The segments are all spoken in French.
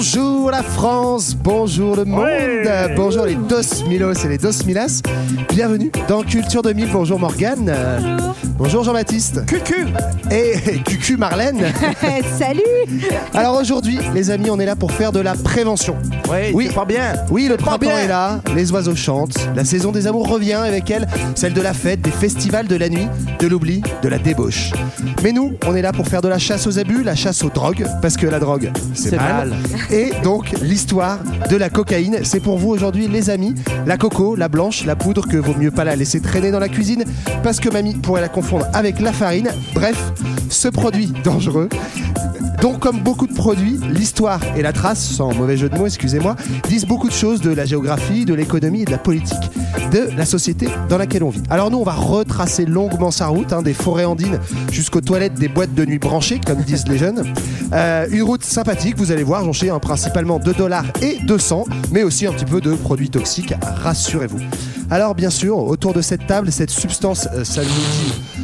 Bonjour la France, bonjour le monde, Ouais. bonjour les dos milos et les dos milas. Bienvenue dans Culture 2000. Bonjour Morgane. Bonjour. Bonjour Jean-Baptiste. Cucu. Et Cucu Marlène. Salut Alors aujourd'hui, les amis, on est là pour faire de la prévention. Oui, Oui. pas bien. Oui, le printemps bien. est là, les oiseaux chantent, la saison des amours revient avec elle, celle de la fête, des festivals de la nuit, de l'oubli, de la débauche. Mais nous, on est là pour faire de la chasse aux abus, la chasse aux drogues, parce que la drogue, c'est C'est mal. mal. Et donc, l'histoire de la cocaïne, c'est pour vous aujourd'hui, les amis. La coco, la blanche, la poudre que vaut mieux pas la laisser traîner dans la cuisine, parce que mamie pourrait la confondre avec la farine. Bref, ce produit dangereux donc, comme beaucoup de produits, l'histoire et la trace, sans mauvais jeu de mots, excusez-moi, disent beaucoup de choses de la géographie, de l'économie et de la politique de la société dans laquelle on vit. Alors nous, on va retracer longuement sa route, hein, des forêts andines jusqu'aux toilettes des boîtes de nuit branchées, comme disent les jeunes. Euh, une route sympathique, vous allez voir, sais hein, principalement 2 dollars et 200, mais aussi un petit peu de produits toxiques, rassurez-vous. Alors bien sûr, autour de cette table, cette substance, euh, dit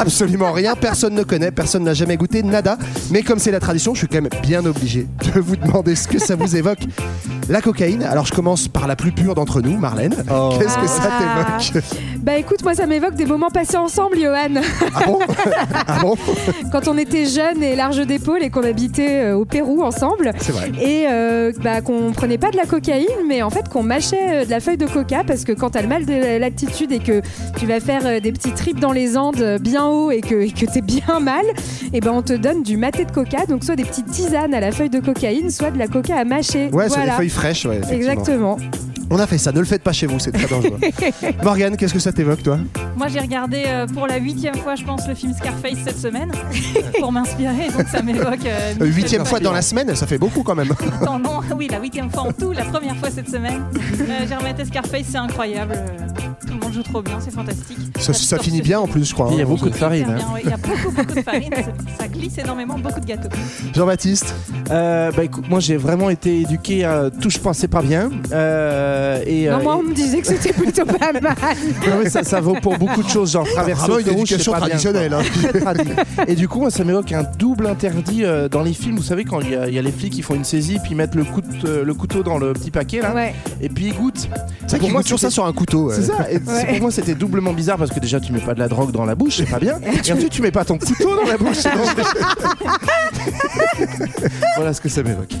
absolument rien, personne ne connaît, personne n'a jamais goûté, nada. Mais comme c'est la tradition, je suis quand même bien obligé de vous demander ce que ça vous évoque. La cocaïne, alors je commence par la plus pure d'entre nous, Marlène. Qu'est-ce que ça Ah. t'évoque Bah écoute, moi ça m'évoque des moments passés ensemble, Johan. Ah bon? Ah bon? Quand on était jeunes et large d'épaule et qu'on habitait euh, au Pérou ensemble. C'est vrai. Et euh, bah, qu'on prenait pas de la cocaïne, mais en fait qu'on mâchait euh, de la feuille de coca parce que quand t'as le mal de l'altitude et que tu vas faire des petits trips dans les Andes bien haut et que, et que t'es bien mal, et ben on te donne du maté de coca, donc soit des petites tisanes à la feuille de cocaïne, soit de la coca à mâcher. Ouais, c'est des voilà. feuilles fraîches, ouais. Exactement. On a fait ça, ne le faites pas chez vous, c'est très dangereux. Morgane, qu'est-ce que ça t'évoque, toi? Moi j'ai regardé euh, pour la huitième fois je pense le film Scarface cette semaine pour m'inspirer donc ça m'évoque euh, Euh, Huitième fois dans la semaine, ça fait beaucoup quand même. Attends, non, oui la huitième fois en tout la première fois cette semaine Euh, j'ai rematé Scarface c'est incroyable tout le monde joue trop bien c'est fantastique Ça, finit bien en plus, je crois. Il y a hein. beaucoup de farine. hein. ouais. il y a beaucoup beaucoup de farine ça, ça glisse énormément beaucoup de gâteaux Jean-Baptiste? Euh, bah écoute, moi j'ai vraiment été éduqué à tout je pensais pas bien. Euh, et, Non, euh, moi on me disait que c'était plutôt pas mal. Non, mais ça, ça vaut pour beaucoup de choses, genre traverser une éducation bien, traditionnelle. hein. Très. Et du coup, moi, ça m'évoque un double interdit euh, dans les films. Vous savez, quand il y, a- il y a les flics qui font une saisie, puis ils mettent le, coup de- le couteau dans le petit paquet, là, Ouais. et puis ils goûtent. C'est Pour moi, toujours ça sur un couteau. C'est ça, et pour moi c'était doublement bizarre parce que déjà tu mets pas de la drogue dans la bouche, c'est pas bien. Et ensuite tu mets pas ton couteau dans la bouche. Voilà ce que ça m'évoque.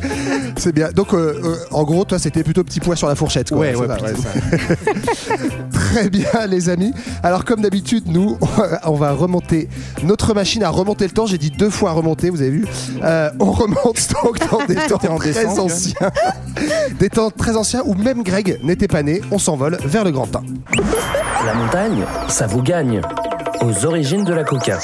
C'est bien. Donc, euh, euh, en gros, toi, c'était plutôt petit pois sur la fourchette. Quoi. Ouais, ouais, ça, plutôt. ça. Très bien, les amis. Alors, comme d'habitude, nous, on va remonter notre machine à remonter le temps. J'ai dit deux fois remonter, vous avez vu. Euh, on remonte donc dans des temps très descente, anciens. des temps très anciens où même Greg n'était pas né. On s'envole vers le grand 1. La montagne, ça vous gagne. Aux origines de la coca.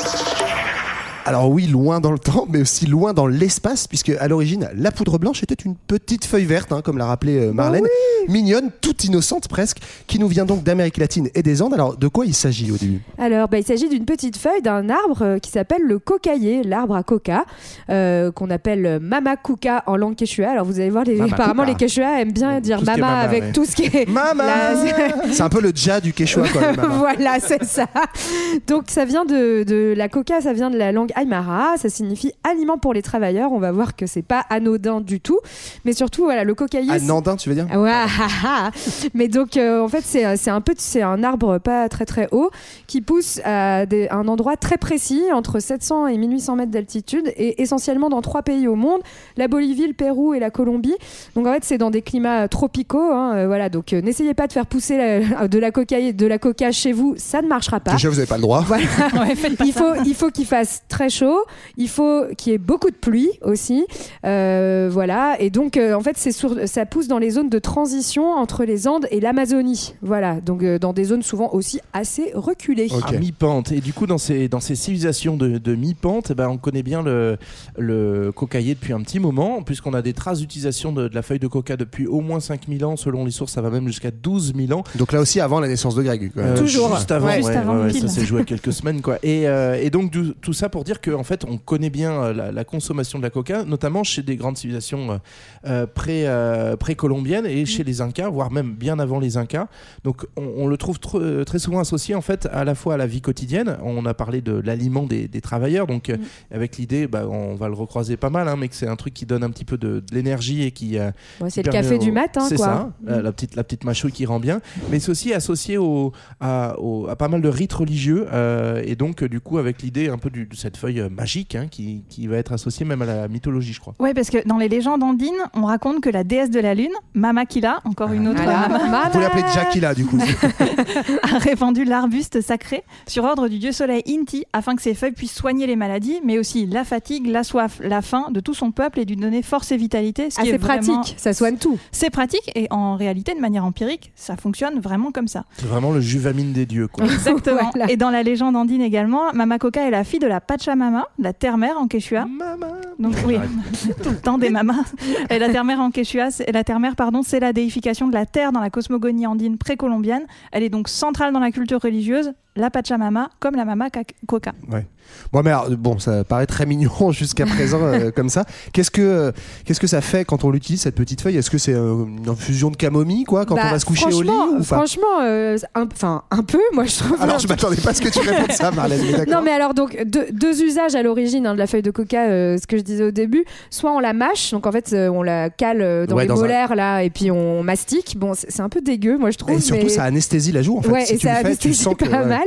Alors oui, loin dans le temps, mais aussi loin dans l'espace, puisque à l'origine, la poudre blanche était une petite feuille verte, hein, comme l'a rappelé euh, Marlène, mignonne, toute innocente presque, qui nous vient donc d'Amérique latine et des Andes. Alors de quoi il s'agit au début? Alors, bah, il s'agit d'une petite feuille d'un arbre euh, qui s'appelle le cocailler, l'arbre à coca, euh, qu'on appelle mama kuka en langue quechua. Alors, vous allez voir, les, Mama apparemment, les quechua aiment bien dire mama, mama, avec ouais. tout ce qui est. Mama La- C'est un peu le dja du quechua, quoi. voilà, c'est ça. Donc ça vient de, de la coca, ça vient de la langue aymara, ça signifie aliment pour les travailleurs. On va voir que c'est pas anodin du tout, mais surtout voilà, le c'est- Nandin, tu veux dire ah Ouais, ah, ah. mais donc euh, en fait c'est c'est un peu c'est un arbre pas très très haut qui pousse à des- un endroit très précis entre 700 et 1800 mètres d'altitude et essentiellement dans trois pays au monde la Bolivie, le Pérou et la Colombie. Donc en fait c'est dans des climats tropicaux. hein, euh, voilà donc euh, n'essayez pas de faire pousser la- de la coca de la coca chez vous, ça ne marchera pas. Déjà, vous n'avez pas le droit. Voilà. ouais faites pas Il ça. faut, il faut qu'il fasse très très chaud. Il faut qu'il y ait beaucoup de pluie aussi. Euh, voilà. Et donc, euh, en fait, c'est sur- ça pousse dans les zones de transition entre les Andes et l'Amazonie. Voilà. Donc, euh, dans des zones souvent aussi assez reculées. À mi-pente. Et du coup, dans ces, dans ces civilisations de, de mi-pente, eh ben, on connaît bien le, le cocaïer depuis un petit moment, puisqu'on a des traces d'utilisation de, de la feuille de coca depuis au moins 5000 ans. Selon les sources, ça va même jusqu'à 12 000 ans. Donc là aussi avant la naissance de Greg. quoi. Euh, Juste avant, Juste ouais, avant ouais, ouais, pile. ça s'est joué à quelques semaines quoi. Et, euh, et donc du- tout ça pour dire qu'en fait on connaît bien euh, la, la consommation de la coca, notamment chez des grandes civilisations euh, euh, pré euh, précolombiennes et chez les Incas, voire même bien avant les Incas. Donc on, on le trouve tr- euh, très souvent associé en fait à la fois à la vie quotidienne. On a parlé de l'aliment des, des travailleurs, donc euh, avec l'idée, bah, on va le recroiser pas mal, hein, mais que c'est un truc qui donne un petit peu de, de l'énergie et qui c'est le café au- du matin, C'est quoi. ça, euh, la petite la petite mâchouille qui rend bien. Mais c'est aussi associé au, à, au- à pas mal de rites religieux et donc du coup avec l'idée un peu de cette feuille euh, magique hein, qui, qui va être associée même à la mythologie, je crois. Oui, parce que dans les légendes andines, on raconte que la déesse de la lune, Mama Kila, encore une autre Voilà. Mama, Vous pouvez l'appeler Jackila du coup. a répandu l'arbuste sacré sur ordre du dieu soleil Inti afin que ses feuilles puissent soigner les maladies, mais aussi la fatigue, la soif, la faim de tout son peuple et lui donner force et vitalité. Ce Ah, c'est vraiment- pratique. Ça soigne tout. C'est pratique et en réalité, de manière empirique, ça fonctionne vraiment comme ça. C'est vraiment le juvamine des dieux. Quoi. Exactement. Voilà. Et dans la légende andine également, Mama Coca est la fille de la Pachamama, la terre-mère en quechua. Donc oui, tout le temps des mamas. Et la terre-mère en quechua, la terre-mère pardon, c'est la déification de la terre dans la cosmogonie andine précolombienne. Elle est donc centrale dans la culture religieuse, la Pachamama comme la Mama Ca- Coca. Ouais. Bon, mais alors, bon, ça paraît très mignon jusqu'à présent euh, comme ça. Qu'est-ce que euh, qu'est-ce que ça fait quand on l'utilise cette petite feuille? Est-ce que c'est euh, une infusion de camomille quoi quand Bah, on va se coucher au lit franchement- ou pas? Franchement, un, peu, moi je trouve. Alors je m'attendais pas à ce que tu répondes ça, Marlène. Mais. Non, mais alors, donc, deux, deux usages à l'origine hein, de la feuille de coca, ce que je disais au début. Soit on la mâche, donc en fait, on la cale dans Ouais, les dans un- molaires, là, et puis on mastique. Bon, c'est un peu dégueu, moi je trouve. Et surtout, mais... ça anesthésie la joue en fait. Ouais, si et tu ça le fais, tu sens pas mal.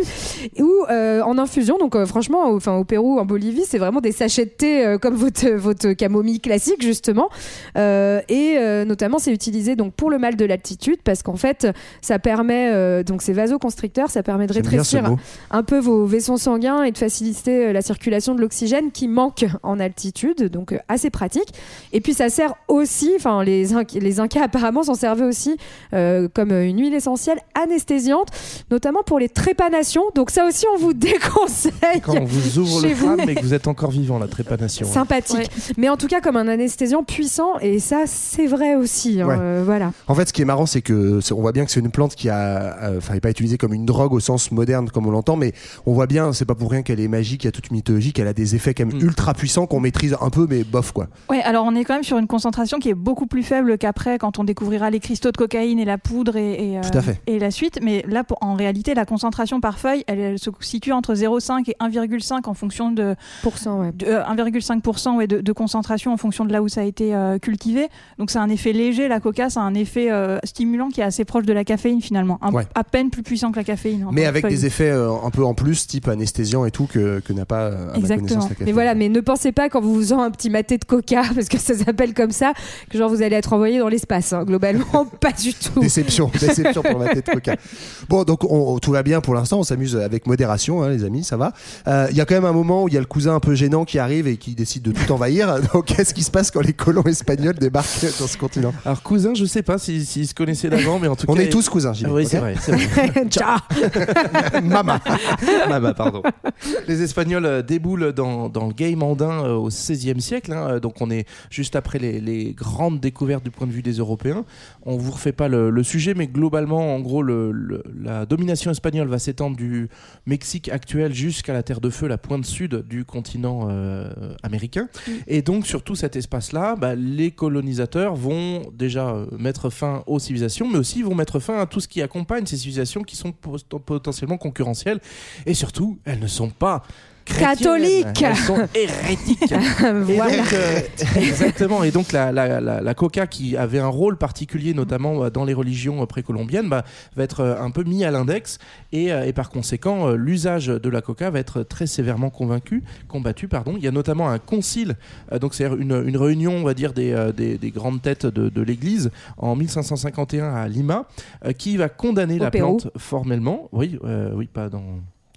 Ou euh, en infusion, donc euh, franchement, au, enfin, au Pérou, en Bolivie, c'est vraiment des sachets de thé euh, comme votre, votre camomille classique, justement. Et notamment, c'est utilisé donc pour le mal de l'altitude parce qu'en fait, ça permet, donc c'est vasoconstricteur, ça permet de rétrécir un peu vos vaisseaux sanguins et de faciliter la circulation de l'oxygène qui manque en altitude, donc assez pratique. Et puis ça sert aussi, enfin les, les Incas apparemment s'en servaient aussi comme une huile essentielle anesthésiante, notamment pour les trépanations. Donc ça aussi on vous déconseille. Quand on vous ouvre le vous. crâne mais que vous êtes encore vivant, la trépanation. hein. Sympathique, mais en tout cas comme un anesthésiant puissant et ça c'est vrai aussi. hein, Ouais. euh, voilà. En fait, ce qui est marrant, c'est que on voit bien que c'est une plante qui a, euh, enfin, n'est pas utilisée comme une drogue au sens moderne comme on l'entend, mais on voit bien, c'est pas pour rien qu'elle est magique, il y a toute une mythologie, qu'elle a des effets quand même Mm. ultra puissants qu'on maîtrise un peu, mais bof quoi. Ouais, alors on est quand même sur une concentration qui est beaucoup plus faible qu'après quand on découvrira les cristaux de cocaïne et la poudre et, et, euh, Tout à fait. et la suite. Mais là, pour, en réalité, la concentration par feuille, elle, elle se situe entre 0,5 et 1,5 en fonction de, Pour cent, ouais. de, euh, 1,5% ouais, de, de concentration en fonction de là où ça a été euh, cultivé. Donc c'est un effet léger. La coca, c'est un effet euh, stimulant qui est assez proche de la caféine finalement, Un- Ouais. à peine plus puissant que la caféine. en Mais avec feuille. des effets euh, un peu en plus, type anesthésiant et tout, que, que n'a pas à ma Exactement. connaissance la Mais voilà, mais ne pensez pas quand vous vous en un petit maté de coca, parce que ça s'appelle comme ça, que genre vous allez être envoyé dans l'espace. hein. Globalement, pas du tout. Déception, déception pour ma tête coca. Bon, donc on, tout va bien pour l'instant, on s'amuse avec modération, hein, les amis, ça va. Euh, Il y a quand même un moment où il y a le cousin un peu gênant qui arrive et qui décide de tout envahir. Donc, qu'est-ce qui se passe quand les colons espagnols débarquent dans ce continent? Alors cousin, je sais pas s'ils s'ils se connaissaient d'avant, mais en tout On cas. est tous cousins. Ah oui, c'est vrai. c'est vrai. Ciao. Mama. Mama, pardon. Les Espagnols euh, déboulent dans, dans le game andin euh, au XVIe siècle, hein, donc on est juste après les, les grandes découvertes du point de vue des Européens. On vous refait pas le, le sujet, mais globalement, en gros, le- le- la domination espagnole va s'étendre du Mexique actuel jusqu'à la Terre de Feu, la pointe sud du continent euh, américain. Et donc, sur tout cet espace-là, bah, les colonisateurs vont déjà euh, mettre fin aux civilisations, mais aussi vont mettre fin à tout ce qui accompagne ces civilisations qui sont pot- potentiellement concurrentielles. Et surtout, elles ne sont pas. Catholiques. Elles sont hérétiques. Et voilà. donc, euh, exactement. Et donc la, la, la, la coca qui avait un rôle particulier, notamment euh, dans les religions euh, précolombiennes, bah, va être un peu mis à l'index et, et par conséquent l'usage de la coca va être très sévèrement convaincu, combattu. Pardon. Il y a notamment un concile, donc c'est une, une réunion, on va dire des, des, des grandes têtes de, de l'Église en 1551 à Lima, qui va condamner Au la Pérou. plante formellement. Oui, euh, oui, pas dans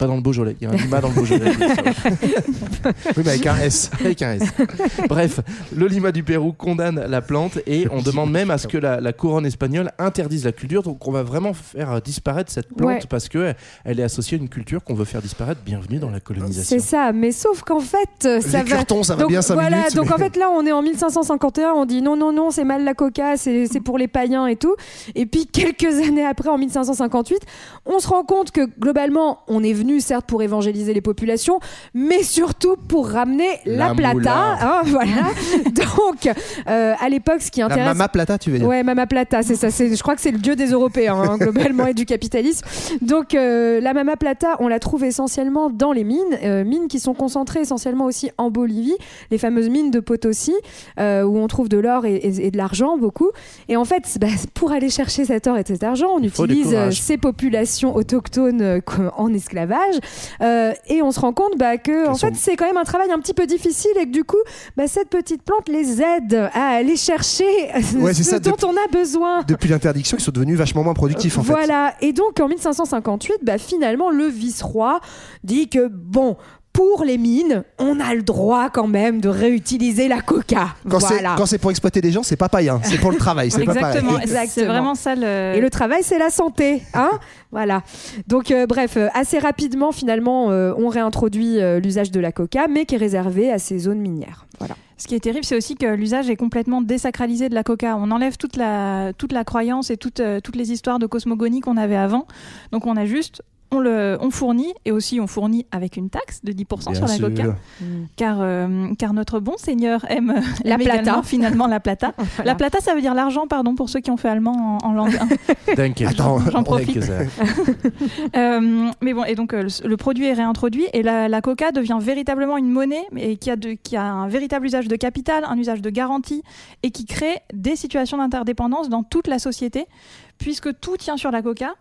Pas dans le Beaujolais. Il y a un lima dans le Beaujolais. Oui, mais avec un S. Avec un S. Bref, le Lima du Pérou condamne la plante et on demande même à ce que la, la couronne espagnole interdise la culture. Donc on va vraiment faire disparaître cette plante Ouais. parce que elle est associée à une culture qu'on veut faire disparaître. Bienvenue dans la colonisation. C'est ça, mais sauf qu'en fait, ça Les va. curtons, ça va donc, bien 5 voilà, minutes. donc mais- en fait là, on est en 1551, on dit non, non, non, c'est mal la coca, c'est pour les païens et tout. Et puis quelques années après, en 1558, on se rend compte que globalement, on est venu certes pour évangéliser les populations, mais surtout pour ramener la, La plata. hein, voilà. donc euh, à l'époque, ce qui La intéresse. Mama Plata, tu veux dire Ouais, Mama Plata, c'est ça. Je crois que c'est le dieu des Européens, hein, globalement, et du capitalisme. Donc, euh, la Mama Plata, on la trouve essentiellement dans les mines, euh, mines qui sont concentrées essentiellement aussi en Bolivie, les fameuses mines de Potosi, où on trouve de l'or et, et- et de l'argent beaucoup. Et en fait, bah, pour aller chercher cet or et cet argent, on utilise ces populations autochtones en esclavage, Euh, et on se rend compte bah, que, en fait, c'est quand même un travail un petit peu difficile et que du coup, bah, cette petite plante les aide à aller chercher Ouais, ce ça, dont depuis- on a besoin. Depuis l'interdiction, ils sont devenus vachement moins productifs en fait. Voilà, et donc en 1558, bah, finalement, le vice-roi dit que, bon, pour les mines, on a le droit quand même de réutiliser la coca. Quand c'est voilà. quand c'est pour exploiter des gens, c'est pas païen, c'est pour le travail, c'est pas Exactement, pareil. c'est Exactement. vraiment ça le. Et le travail, c'est la santé, hein Voilà. Donc, euh, bref, euh, assez rapidement, finalement, euh, on réintroduit euh, l'usage de la coca, mais qui est réservé à ces zones minières. Voilà. Ce qui est terrible, c'est aussi que l'usage est complètement désacralisé de la coca. On enlève toute la, toute la croyance et toute, euh, toutes les histoires de cosmogonie qu'on avait avant. Donc on a juste, on, le, on fournit, et aussi on fournit avec une taxe de 10% sur la sûr. coca, car, euh, car notre bon Seigneur aime, La aime plata. finalement la plata. Voilà. La plata, ça veut dire l'argent, pardon, pour ceux qui ont fait allemand en, en langue 1. Dingue. Attends, J'en profite. Euh, mais bon, et donc euh, le, le produit est réintroduit et la, la coca devient véritablement une monnaie et qui a, de- qui a un véritable usage de capital, un usage de garantie et qui crée des situations d'interdépendance dans toute la société puisque tout tient sur la coca.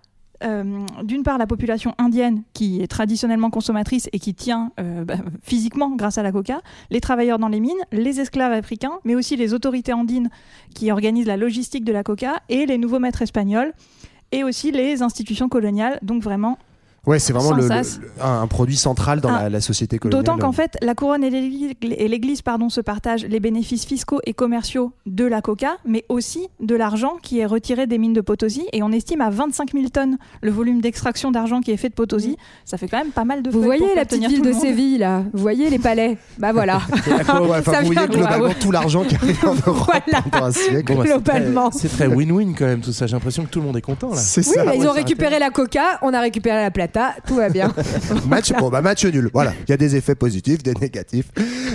Euh, D'une part, la population indienne qui est traditionnellement consommatrice et qui tient euh, bah, physiquement grâce à la coca, les travailleurs dans les mines, les esclaves africains, mais aussi les autorités andines qui organisent la logistique de la coca et les nouveaux maîtres espagnols et aussi les institutions coloniales. Donc vraiment, Ouais, c'est vraiment le, le- un, un produit central dans Ah, la, la société coloniale. d'autant qu'en fait, la couronne et l'Église- pardon, se partagent les bénéfices fiscaux et commerciaux de la coca, mais aussi de l'argent qui est retiré des mines de Potosi. Et on estime à 25 000 tonnes le volume d'extraction d'argent qui est fait de Potosi. Ça fait quand même pas mal de Vous voyez la petite ville de. Séville, là? Vous voyez les palais? Bah voilà. Ouais, Ça vous voyez globalement ouais. tout l'argent qui arrive en Europe Voilà. pendant un siècle. Bon, bah, c'est très- Globalement. C'est très win-win quand même tout ça. J'ai l'impression que tout le monde est content là. C'est Oui, ça. bah, ils ouais, ont récupéré la coca, on a récupéré la plata, tout va bien. Match, bon, bah, match nul. Voilà, il y a des effets positifs, des négatifs.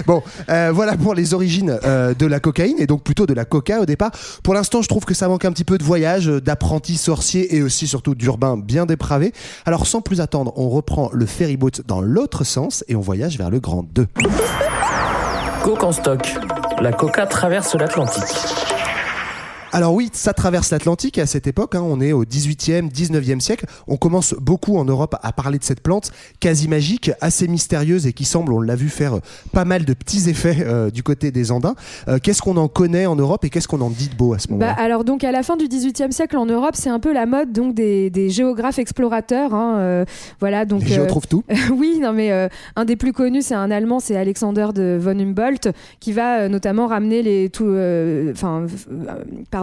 Bon, euh, voilà pour les origines euh, de la cocaïne et donc plutôt de la coca au départ. Pour l'instant, je trouve que ça manque un petit peu de voyage, euh, d'apprentis sorciers et aussi surtout d'urbains bien dépravés. Alors, sans plus attendre, on reprend le ferryboat dans l'autre sens et on voyage vers le Grand 2. Coke en stock. La coca traverse l'Atlantique. Alors oui, ça traverse l'Atlantique à cette époque, hein, on est au 18e, 19e siècle. On commence beaucoup en Europe à parler de cette plante quasi magique, assez mystérieuse et qui semble, on l'a vu, faire euh, pas mal de petits effets euh, du côté des Andins. Euh, qu'est-ce qu'on en connaît en Europe et qu'est-ce qu'on en dit de beau à ce Bah, moment-là alors donc à la fin du XVIIIe siècle en Europe, c'est un peu la mode donc des, des géographes explorateurs. hein, euh, voilà donc. Les géos tout. oui, non mais un des plus connus, c'est un Allemand, c'est Alexander de von Humboldt, qui va notamment ramener les tout, enfin,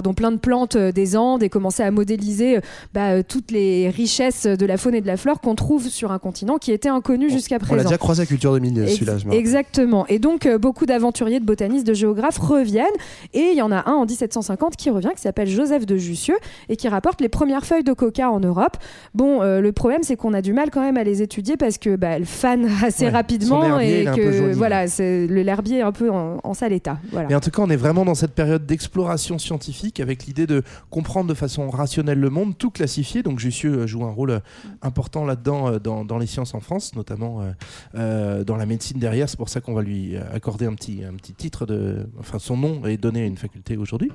pardon, plein de plantes euh, des Andes et commencer à modéliser euh, bah, euh, toutes les richesses de la faune et de la flore qu'on trouve sur un continent qui était inconnu jusqu'à On l'a présent. déjà croisé à Culture 2000, Ex- celui-là. Exactement. Et donc, beaucoup d'aventuriers, de botanistes, de géographes reviennent. Et il y en a un en 1750 qui revient, qui s'appelle Joseph de Jussieu, et qui rapporte les premières feuilles de coca en Europe. Bon, euh, le problème, c'est qu'on a du mal quand même à les étudier parce que bah, elles fanent assez Ouais. Rapidement et que voilà, c'est l'herbier est un peu en, en sale état. Voilà. Mais en tout cas, on est vraiment dans cette période d'exploration scientifique avec l'idée de comprendre de façon rationnelle le monde, tout classifier. Donc Jussieu euh, joue un rôle euh, important là-dedans euh, dans, dans les sciences en France, notamment euh, dans la médecine derrière. C'est pour ça qu'on va lui accorder un petit, un petit titre de, enfin son nom est donné à une faculté aujourd'hui.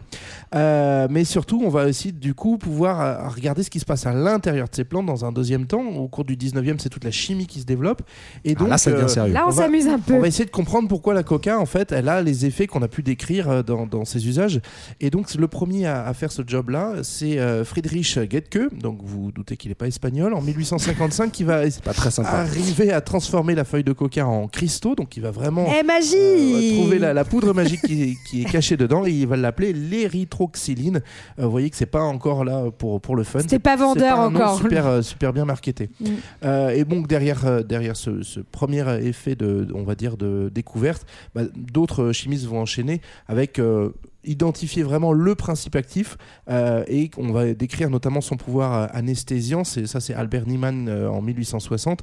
Euh, mais surtout, on va aussi du coup pouvoir regarder ce qui se passe à l'intérieur de ces plantes dans un deuxième temps. Au cours du 19e, c'est toute la chimie qui se développe. Et Ah, donc, là, ça devient sérieux. Là, on, s'amuse un peu. on va essayer de comprendre pourquoi la coca, en fait, elle a les effets qu'on a pu décrire dans, dans ses usages. Et donc, le premier premier à, à faire ce job-là, c'est euh, Friedrich Getke, donc vous vous doutez qu'il n'est pas espagnol, en 1855, qui va Pas très sympa. arriver à transformer la feuille de coca en cristaux, donc il va vraiment Eh magie euh, trouver la, la poudre magique qui, qui est cachée dedans et il va l'appeler l'érythroxyline. Euh, vous voyez que c'est pas encore là pour, pour le fun. C'est- pas vendeur un nom encore. Super, euh, super bien marketé. Mm. Euh, et donc derrière, euh, derrière ce, ce premier effet de, on va dire, de découverte, bah, d'autres chimistes vont enchaîner avec euh, identifier vraiment le principe actif euh, et on va décrire notamment son pouvoir euh, anesthésiant. C'est ça, c'est Albert Niemann euh, en 1860.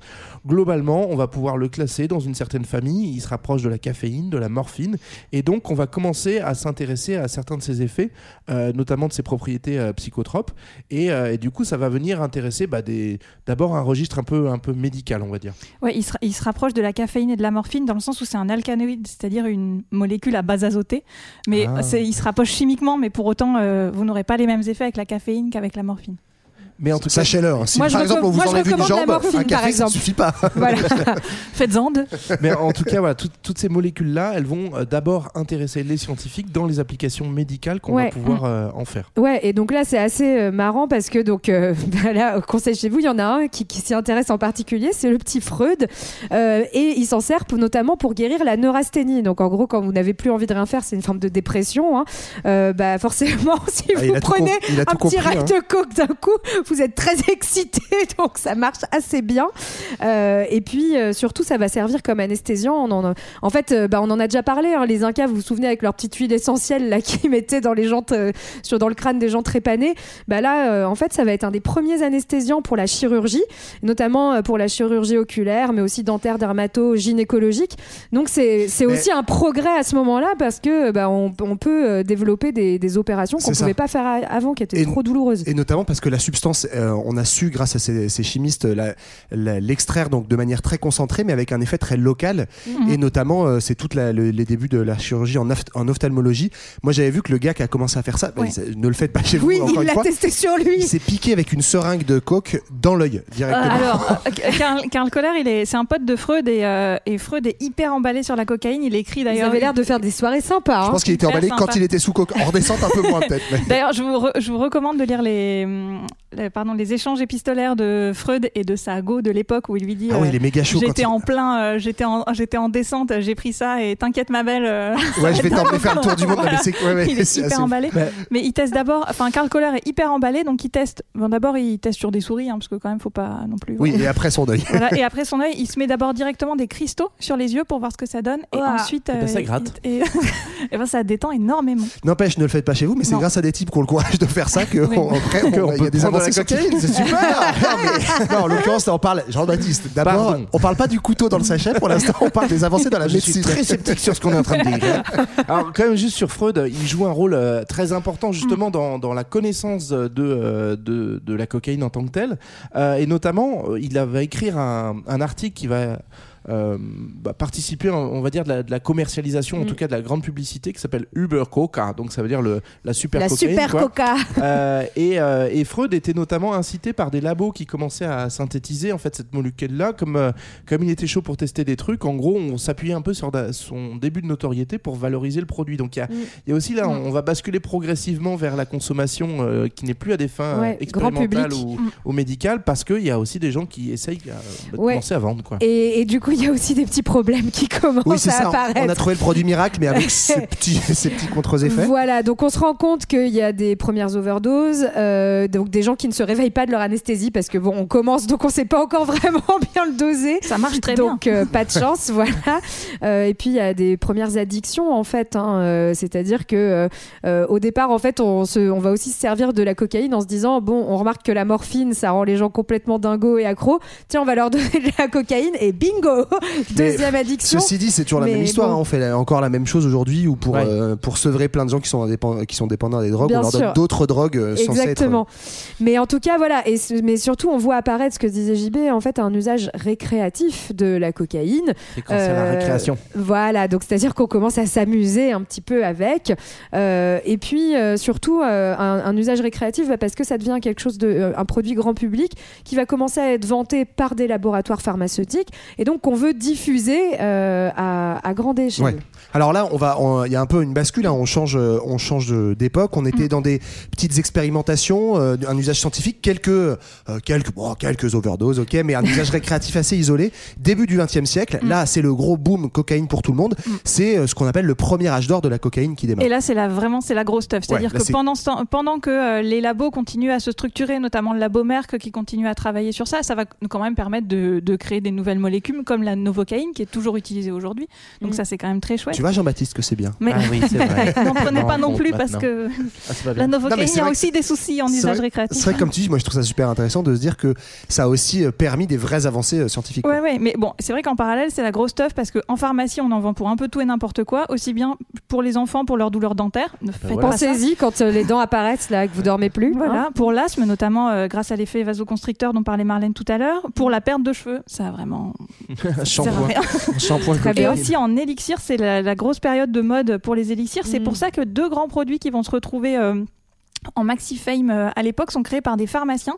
Globalement, on va pouvoir le classer dans une certaine famille. Il se rapproche de la caféine, de la morphine, et donc on va commencer à s'intéresser à certains de ses effets, euh, notamment de ses propriétés psychotropes. Et, et du coup, ça va venir intéresser bah, des- d'abord un registre un peu, un peu médical, on va dire. Ouais, il se, il se rapproche de la caféine et de la morphine dans le sens où c'est un alcanoïde, c'est-à-dire une molécule à base azotée. Mais Ah. c'est- il se rapproche chimiquement, mais pour autant, euh, vous n'aurez pas les mêmes effets avec la caféine qu'avec la morphine. Mais en tout cas, Sachez-le, hein. si Moi, je par exemple on vous moi, je enlève une jambe, morphine, un par café ça exemple. ne suffit pas. Voilà. Faites-en deux. Mais en tout cas, voilà, tout- toutes ces molécules-là, elles vont euh, d'abord intéresser les scientifiques dans les applications médicales qu'on Ouais. va pouvoir euh, en faire. Ouais, et donc là, c'est assez euh, marrant parce que, donc, euh, bah là, au conseil chez vous, il y en a un qui, qui s'y intéresse en particulier, c'est le petit Freud. Euh, et il s'en sert pour- notamment pour guérir la neurasthénie. Donc, en gros, quand vous n'avez plus envie de rien faire, c'est une forme de dépression. hein. Euh, bah, forcément, si Ah, vous prenez un petit compris, rack hein. de coke d'un coup, vous êtes très excité, donc ça marche assez bien. Euh, et puis euh, surtout, ça va servir comme anesthésiant. On en, a- en fait, euh, bah, on en a déjà parlé. hein, les Incas, vous vous souvenez avec leur petite huile essentielle là qu'ils mettaient dans les jantes, euh, sur dans le crâne des gens trépanés. Bah là, en fait, ça va être un des premiers anesthésiants pour la chirurgie, notamment pour la chirurgie oculaire, mais aussi dentaire, dermato, gynécologique. Donc c'est Mais- aussi un progrès à ce moment-là parce que bah, on, on peut développer des, des opérations qu'on ça. pouvait pas faire avant, qui étaient Et- trop douloureuses. Et notamment parce que la substance, euh, on a su grâce à ces, ces chimistes la- la- l'extraire donc de manière très concentrée, mais avec un effet très local. Mhm. Et notamment, euh, c'est tout les débuts de la chirurgie en, opht- en ophtalmologie. Moi, j'avais vu que le gars qui a commencé à faire ça, Ouais. il- ne le faites pas chez vous. Oui, il l'a testé sur lui. Il s'est piqué avec une seringue de coke dans l'œil directement. Alors, euh, Karl, Karl il est, c'est un pote de Freud et, euh, et Freud est hyper emballé sur la cocaïne. Il écrit d'ailleurs. avaient l'air de faire des soirées sympas. Je hein. pense qu'il était emballé sympa. quand il était sous coke. En redescente, un peu moins peut-être. mais- D'ailleurs, je vous, re- je vous recommande de lire les, les- pardon, les échanges épistolaires de Freud et de sa go de l'époque où il lui dit Ah oui, euh, il est méga chaud. quand J'étais il- en plein, euh, j'étais en, j'étais en descente, j'ai pris ça et t'inquiète ma belle. euh, Ouais, je vais t'emmener faire le tour du monde. Mais ouais, ouais, il est c'est hyper emballé. Ouais. Mais il teste d'abord, enfin Karl Koller est hyper emballé, donc il teste. Bon, d'abord il teste sur des souris, hein, parce que quand même faut pas non plus. Oui, et après son œil. Voilà, et après son œil, il se met d'abord directement des cristaux sur les yeux pour voir ce que ça donne, et ensuite, ben, ça il- gratte. Et, et ben, ça détend énormément. N'empêche, ne le faites pas chez vous, mais c'est grâce à des types qui ont le courage de faire ça que Oui. on- après, on- Que on il y a peut des avancées cocaïne, c'est super. non, mais- non, en l'occurrence, là, on parle Jean-Baptiste. D'abord, Pardon. on parle pas du couteau dans le sachet. Pour l'instant, on parle des avancées dans la Je suis médecine. très sceptique sur ce qu'on est en train de dire. Alors, quand même, juste sur Freud, il joue un rôle euh, très important justement dans, dans la connaissance de, euh, de, de la cocaïne en tant que telle. Euh, et notamment, euh, il va écrire un, un article qui va. Euh, bah, participer, on va dire, de la, de la commercialisation, en Mm. tout cas de la grande publicité qui s'appelle Uber Coca, donc ça veut dire le, la super La cocaïne. super quoi. coca. Euh, et, euh, et Freud était notamment incité par des labos qui commençaient à synthétiser en fait cette molécule-là, comme euh, comme il était chaud pour tester des trucs. En gros, on s'appuyait un peu sur da- son début de notoriété pour valoriser le produit. Donc il y a, Mm. y a aussi là, on, on va basculer progressivement vers la consommation euh, qui n'est plus à des fins Ouais, expérimentales ou, Mm. ou médicales, parce qu'il y a aussi des gens qui essayent euh, de commencer à vendre. Quoi. Et, et du coup, il y a aussi des petits problèmes qui commencent Oui, c'est à ça. apparaître. On a trouvé le produit miracle, mais avec ces petits, ces petits contre-effets. Voilà, donc on se rend compte qu'il y a des premières overdoses, euh, donc des gens qui ne se réveillent pas de leur anesthésie parce que bon, on commence, donc on sait pas encore vraiment bien le doser. Ça marche très bien. donc euh, pas de chance, voilà. Euh, et puis il y a des premières addictions en fait, hein, euh, c'est-à-dire que au départ en fait on, se, on va aussi se servir de la cocaïne en se disant bon, on remarque que la morphine ça rend les gens complètement dingos et accros, tiens on va leur donner de la cocaïne et bingo, deuxième addiction. Ceci dit, c'est toujours la Mais même histoire. bon. hein. On fait la- encore la même chose aujourd'hui où pour, Ouais. euh, pour sevrer plein de gens qui sont, indépen- qui sont dépendants des drogues, Bien on leur donne d'autres drogues euh, censées être. Exactement. Mais en tout cas, voilà. Et mais surtout, on voit apparaître ce que disait JB, en fait, un usage récréatif de la cocaïne. C'est quand c'est la Euh, récréation. Voilà. Donc, c'est-à-dire qu'on commence à s'amuser un petit peu avec. Euh, et puis, euh, surtout, euh, un, un usage récréatif, bah, parce que ça devient quelque chose de, euh, un produit grand public qui va commencer à être vanté par des laboratoires pharmaceutiques et donc qu'on veut diffuser euh, à, à grande échelle. Ouais. Alors là, on va, il y a un peu une bascule. hein, on change, euh, on change d'époque. On était dans des petites expérimentations, euh, un usage scientifique, quelques, euh, quelques, bon, quelques overdoses, ok, mais un usage récréatif assez isolé. Début du XXe siècle. Là, c'est le gros boom cocaïne pour tout le monde. C'est euh, ce qu'on appelle le premier âge d'or de la cocaïne qui démarre. Et là, c'est la, vraiment c'est la grosse stuff. C'est-à-dire Ouais, que c'est- pendant, ce temps- pendant que les labos continuent à se structurer, notamment le labo Merck qui continue à travailler sur ça, ça va quand même permettre de, de créer des nouvelles molécules comme la novocaïne qui est toujours utilisée aujourd'hui. Donc Mm. ça, c'est quand même très chouette. Tu vois, Jean-Baptiste, que c'est bien. Mais Ah oui, c'est vrai. n'en prenez Non, pas non plus maintenant. parce que Ah, la novocaïne, il y a aussi des soucis en usage vrai- récréatif. C'est vrai, comme tu dis, moi je trouve ça super intéressant de se dire que ça a aussi euh, permis des vraies avancées euh, scientifiques. Ouais, ouais, mais bon, c'est vrai qu'en parallèle, c'est la grosse stuff parce qu'en pharmacie, on en vend pour un peu tout et n'importe quoi, aussi bien pour les enfants, pour leur douleur dentaire. Ne faites voilà. pas ça. Pensez-y quand euh, les dents apparaissent là, que vous dormez plus. Voilà, hein. pour l'asthme, notamment euh, grâce à l'effet vasoconstricteur dont parlait Marlène tout à l'heure. Pour la perte de cheveux, ça a vraiment. Shampoing. Et aussi en élixir, c'est la, la grosse période de mode pour les élixirs. C'est Mm. pour ça que deux grands produits qui vont se retrouver. euh, en maxi fame euh, à l'époque sont créés par des pharmaciens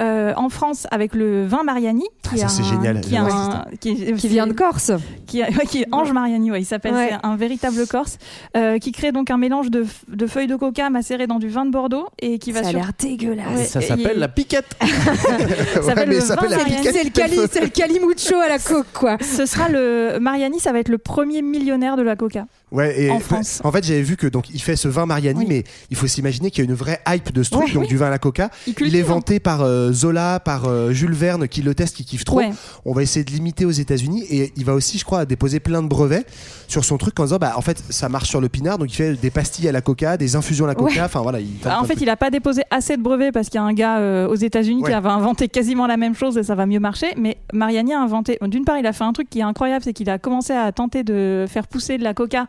Euh, en France avec le vin Mariani qui Ah, ça, a un- génial. qui, a Ouais, un- qui, est- Qui vient de Corse. qui, a- ouais, qui est Ange Mariani, ouais, il s'appelle, Ouais. un véritable Corse, euh, qui crée donc un mélange de, feuilles de coca macérées dans du vin de Bordeaux et qui va Ça a sur- l'air dégueulasse. Ouais, Ça et s'appelle il- la piquette. S'appelle le ça s'appelle vin la Mariani. piquette C'est le, cali, c'est le calimucho à la coque, quoi. Ce sera le Mariani, ça va être le premier millionnaire de la coca. Ouais, et En France. En fait, j'avais vu que donc il fait ce vin Mariani, Oui. mais il faut s'imaginer qu'il y a une vraie hype de ce truc, Ouais. donc du vin à la coca. Il, est vanté par euh, Zola, par euh, Jules Verne, qui le teste, qui kiffe hein. trop. Ouais. On va essayer de l'imiter aux États-Unis et il va aussi, je crois, déposer plein de brevets sur son truc en disant, bah en fait, ça marche sur le pinard, donc il fait des pastilles à la coca, des infusions à la coca. Enfin voilà, il. Bah, en fait, il n'a pas déposé assez de brevets parce qu'il y a un gars euh, aux États-Unis qui avait inventé quasiment la même chose et ça va mieux marcher. Mais Mariani a inventé. D'une part, il a fait un truc qui est incroyable, c'est qu'il a commencé à tenter de faire pousser de la coca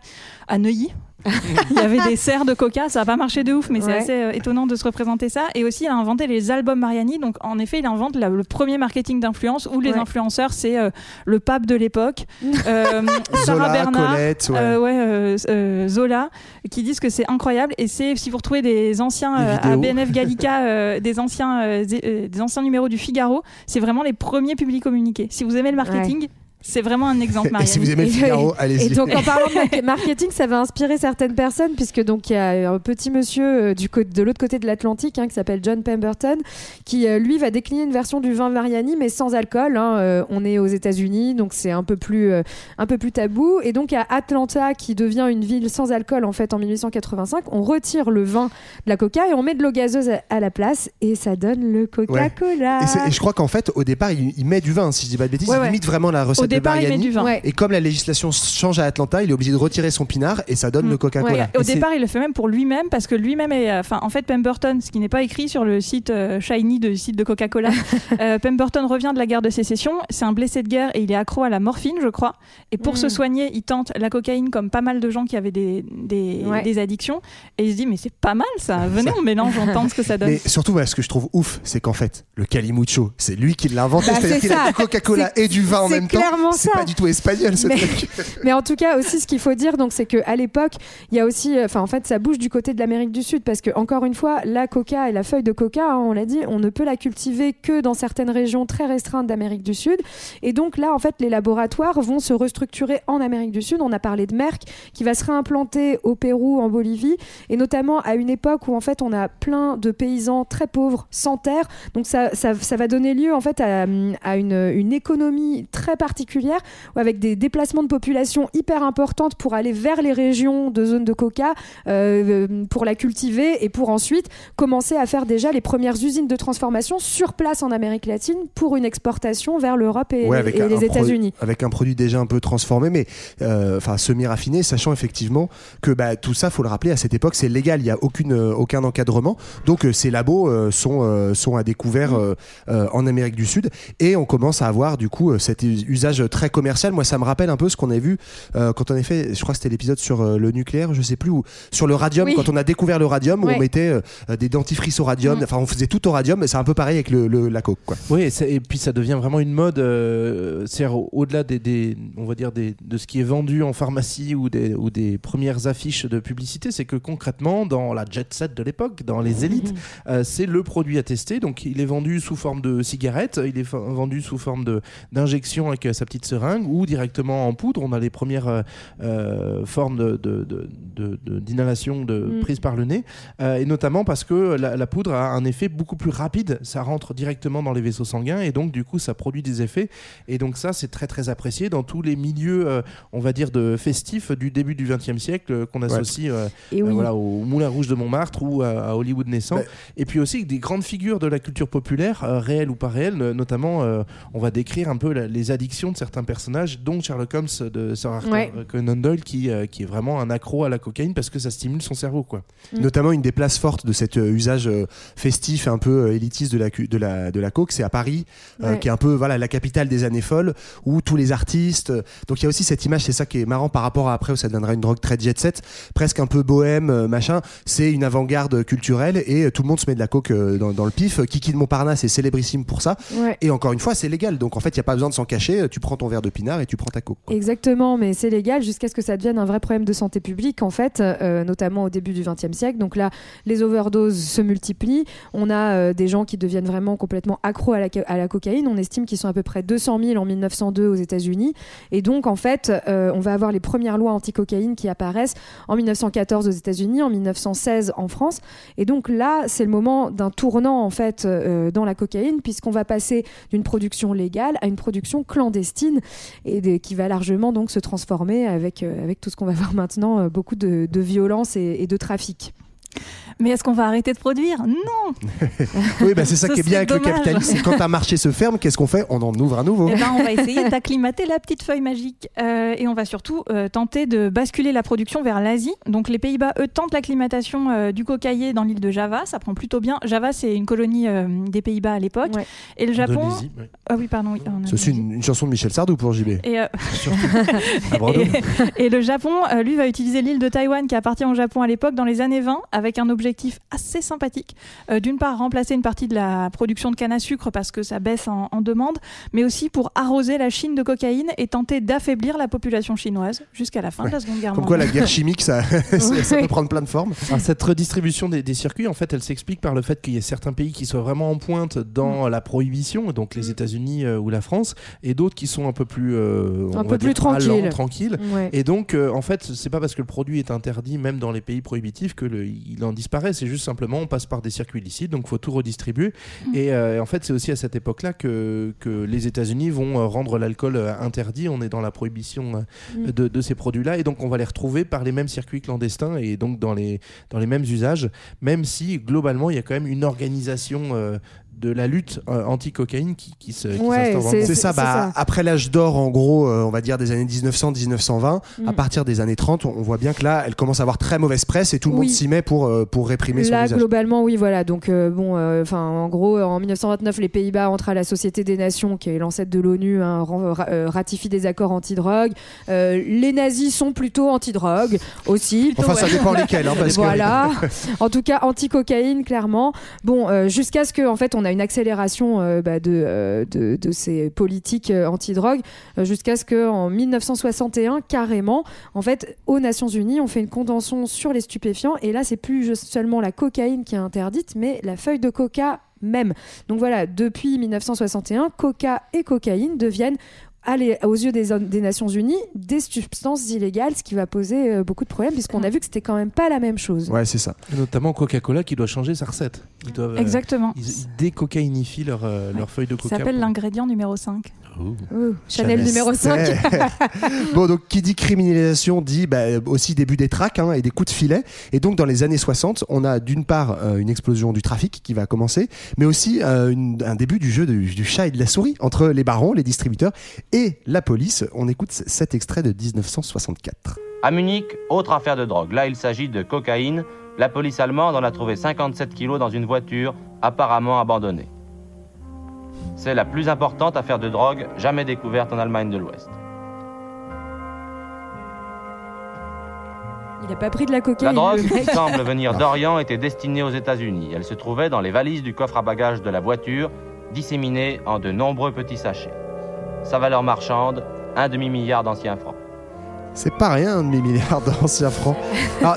à Neuilly. il y avait des serres de coca, ça n'a pas marché de ouf, mais c'est assez euh, étonnant de se représenter ça. Et aussi, il a inventé les albums Mariani. Donc, en effet, il invente la- le premier marketing d'influence où les Ouais. influenceurs, c'est euh, le pape de l'époque, euh, Sarah Zola, Bernard, Colette, ouais. euh, ouais, euh, euh, Zola, qui disent que c'est incroyable. Et c'est si vous retrouvez des anciens euh, à. BNF Gallica, euh, des anciens, euh, euh, des anciens numéros du Figaro, c'est vraiment les premiers publics communiqués. Si vous aimez le marketing, c'est vraiment un exemple. Et Marianne. si vous aimez le Et- Figaro, Et allez-y. donc en parlant de mar- marketing, ça va inspirer certaines personnes puisque donc il y a un petit monsieur euh, du côté de l'autre côté de l'Atlantique hein, qui s'appelle John Pemberton qui euh, lui va décliner une version du vin Mariani mais sans alcool. hein. Euh, on est aux États-Unis donc c'est un peu plus euh, un peu plus tabou et donc à Atlanta qui devient une ville sans alcool en fait en 1885, on retire le vin de la Coca et on met de l'eau gazeuse à, à la place et ça donne le Coca-Cola. Et, et je crois qu'en fait, au départ, il, il met du vin, si je dis pas de bêtises, Ouais, il ouais. imite vraiment la recette Au départ, il met du vin. Ouais. Et comme la législation change à Atlanta, il est obligé de retirer son pinard et ça donne Mm. le Coca-Cola. Ouais. Au départ, il le fait même pour lui-même parce que lui-même est, euh, enfin, en fait, Pemberton, ce qui n'est pas écrit sur le site euh, Shiny de site de Coca-Cola, euh, Pemberton revient de la guerre de sécession. C'est un blessé de guerre et il est accro à la morphine, je crois. Et pour Mm. se soigner, il tente la cocaïne comme pas mal de gens qui avaient des, des, Ouais. des addictions. Et il se dit, mais c'est pas mal ça. Venez, on mélange, on tente ce que ça donne. Mais surtout, voilà, ce que je trouve ouf, c'est qu'en fait, le Calimucho, c'est lui qui l'a inventé. Bah, C'est-à-dire c'est qu'il a ça. du Coca-Cola et du vin en même temps. Clairement C'est ça. pas du tout espagnol ce Mais- truc. Mais en tout cas aussi ce qu'il faut dire donc c'est que à l'époque il y a aussi enfin en fait ça bouge du côté de l'Amérique du Sud parce que encore une fois la coca et la feuille de coca hein, on l'a dit on ne peut la cultiver que dans certaines régions très restreintes d'Amérique du Sud et donc là en fait les laboratoires vont se restructurer en Amérique du Sud on a parlé de Merck qui va se réimplanter au Pérou en Bolivie et notamment à une époque où en fait on a plein de paysans très pauvres sans terre donc ça, ça, ça va donner lieu en fait à, à une, une économie très particulière avec des déplacements de population hyper importantes pour aller vers les régions de zones de coca, euh, pour la cultiver et pour ensuite commencer à faire déjà les premières usines de transformation sur place en Amérique latine pour une exportation vers l'Europe et, Ouais, avec et un- les États-Unis. Avec un produit déjà un peu transformé, mais euh, enfin semi-raffiné, sachant effectivement que bah, tout ça, faut le rappeler, à cette époque, c'est légal, il n'y a aucune, euh, aucun encadrement. Donc euh, ces labos euh, sont, euh, sont à découvert euh, euh, en Amérique du Sud et on commence à avoir du coup euh, cet us- très commercial. Moi, ça me rappelle un peu ce qu'on a vu euh, quand on a fait, je crois que c'était l'épisode sur euh, le nucléaire, je sais plus, ou sur le radium, Oui. quand on a découvert le radium, où Ouais. on mettait euh, des dentifrices au radium, Mm. enfin on faisait tout au radium, mais c'est un peu pareil avec le, le- la coke. Quoi. Oui, et, puis ça devient vraiment une mode, euh, c'est-à-dire au- au-delà des, des- on va dire des, de ce qui est vendu en pharmacie ou des, ou des premières affiches de publicité, c'est que concrètement, dans la jet set de l'époque, dans les élites, euh, c'est le produit à tester. Donc il est vendu sous forme de cigarette, il est vendu sous forme de d'injection avec sa sa petite seringue ou directement en poudre. On a les premières euh, euh, formes de, de- de- de- de- d'inhalation de, Mm. prise par le nez, Euh, et notamment parce que la, la poudre a un effet beaucoup plus rapide. Ça rentre directement dans les vaisseaux sanguins et donc du coup ça produit des effets. Et donc ça c'est très très apprécié dans tous les milieux, euh, on va dire de festifs du début du XXe siècle qu'on associe euh, Et euh, oui. voilà, au Moulin Rouge de Montmartre ou à, à Hollywood naissant. Et puis aussi des grandes figures de la culture populaire, euh, réelles ou pas réelles, notamment euh, on va décrire un peu la- les addictions de certains personnages, dont Sherlock Holmes de Sir Arthur Ouais. Conan Doyle, qui, euh, qui est vraiment un accro à la cocaïne parce que ça stimule son cerveau. Quoi. Mm. Notamment une des places fortes de cet euh, usage euh, festif un peu euh, élitiste de la, de la, de la coke, c'est à Paris, euh, Ouais. qui est un peu voilà, la capitale des années folles, où tous les artistes. euh, donc il y a aussi cette image, c'est ça qui est marrant par rapport à après où ça deviendra une drogue très jet set, presque un peu bohème, euh, machin. C'est une avant-garde culturelle et euh, tout le monde se met de la coke euh, dans, dans le pif. Kiki de Montparnasse est célébrissime pour ça. Ouais. Et encore une fois, c'est légal. Donc en fait, il n'y a pas besoin de s'en cacher. Tu prends ton verre de pinard et tu prends ta coke. Exactement, mais c'est légal jusqu'à ce que ça devienne un vrai problème de santé publique, en fait, euh, notamment au début du XXe siècle. Donc là, les overdoses se multiplient. On a euh, des gens qui deviennent vraiment complètement accros à la, cocaïne. On estime qu'ils sont à peu près 200 000 en 1902 aux États-Unis. Et donc, en fait, euh, on va avoir les premières lois anti-cocaïne qui apparaissent en 1914 aux États-Unis, en 1916 en France. Et donc là, c'est le moment d'un tournant, en fait, dans la cocaïne, puisqu'on va passer d'une production légale à une production clandestine et qui va largement donc se transformer avec, euh, avec tout ce qu'on va voir maintenant, euh, beaucoup de, violence et de trafic. Mais est-ce qu'on va arrêter de produire? Non Oui, bah, c'est ça Ce qui est bien avec le capitalisme. Quand un marché se ferme, qu'est-ce qu'on fait? On en ouvre un nouveau. Eh ben, on va essayer d'acclimater la petite feuille magique. Euh, et on va surtout euh, tenter de basculer la production vers l'Asie. Donc les Pays-Bas, eux, tentent l'acclimatation euh, du cocaïer dans l'île de Java. Ça prend plutôt bien. Java, c'est une colonie euh, des Pays-Bas à l'époque. Ouais. Et le Japon... Indonésie, ouais. Ah oui, pardon. oui, C'est une, une chanson de Michel Sardou pour JB. Et, euh, À Bordeaux. et, et le Japon, euh, lui, va utiliser l'île de Taïwan qui appartient au Japon à l'époque dans les années 20 avec un objectif assez sympathique. Euh, D'une part, remplacer une partie de la production de canne à sucre parce que ça baisse en, en demande, mais aussi pour arroser la Chine de cocaïne et tenter d'affaiblir la population chinoise jusqu'à la fin de la Seconde Guerre Comme quoi, mondiale. la guerre chimique, ça, ça, peut prendre plein de formes. Alors, cette redistribution des, des circuits, en fait, elle s'explique par le fait qu'il y ait certains pays qui soient vraiment en pointe dans la prohibition, donc les États-Unis euh, ou la France, et d'autres qui sont un peu plus, euh, Un peu plus tranquilles. Ouais. Et donc, euh, en fait, c'est pas parce que le produit est interdit, même dans les pays prohibitifs, que le- il en disparaît. C'est juste simplement, on passe par des circuits licites, donc faut tout redistribuer. Et euh, en fait, c'est aussi à cette époque-là que, que les États-Unis vont euh, rendre l'alcool euh, interdit. On est dans la prohibition Mm. de, de ces produits-là, et donc on va les retrouver par les mêmes circuits clandestins et donc dans les dans les mêmes usages, même si globalement il y a quand même une organisation. euh, de la lutte euh, anti-cocaïne qui, qui se qui Ouais, c'est- ça, bah, ça. après l'âge d'or, en gros, euh, on va dire des années 1900-1920, à Mm. partir des années 30, on, on voit bien que là, elle commence à avoir très mauvaise presse et tout le Oui. monde s'y met pour, euh, pour réprimer son Là, usage. globalement, oui, voilà. Donc, euh, bon, euh, enfin, en gros, en 1929, les Pays-Bas entrent à la Société des Nations, qui est l'ancêtre de l'ONU, hein, ren- ra- ratifient des accords anti-drogue. Euh, les nazis sont plutôt anti-drogue aussi. Enfin, ça dépend lesquels, hein, parce que- voilà. en tout cas, anti-cocaïne, clairement. Bon, euh, jusqu'à ce que, en fait, on a une accélération euh, bah, de, euh, de, ces politiques euh, anti-drogue, jusqu'à ce que en 1961, carrément, en fait, aux Nations Unies, on fait une convention sur les stupéfiants, et là, c'est plus seulement la cocaïne qui est interdite, mais la feuille de coca même. Donc voilà, depuis 1961, coca et cocaïne deviennent aux yeux des, des Nations Unies des substances illégales, ce qui va poser euh, beaucoup de problèmes puisqu'on a vu que c'était quand même pas la même chose. Ouais, c'est ça. Et Notamment Coca-Cola qui doit changer sa recette. Ils doivent, euh, Exactement. ils, ils décocaïnifient leur, euh, leur feuille de Ça coca. s'appelle pour- l'ingrédient numéro 5. Ouh. Ouh, Chanel, Chanel. numéro 5. bon, donc qui dit criminalisation dit bah, aussi début des tracks hein, et des coups de filet. Et donc dans les années 60, on a d'une part euh, une explosion du trafic qui va commencer, mais aussi euh, une- un début du jeu du, du chat et de la souris entre les barons, les distributeurs et la police. On écoute cet extrait de 1964. À Munich, autre affaire de drogue. Là, il s'agit de cocaïne. La police allemande en a trouvé 57 kilos dans une voiture apparemment abandonnée. C'est la plus importante affaire de drogue jamais découverte en Allemagne de l'Ouest. Il a pas pris de la La cocaïne. drogue, le qui semble venir d'Orient, était destinée aux États-Unis. Elle se trouvait dans les valises du coffre à bagages de la voiture, disséminée en de nombreux petits sachets. Sa valeur marchande, un demi-milliard d'anciens francs. C'est pas rien, un demi-milliard d'anciens francs.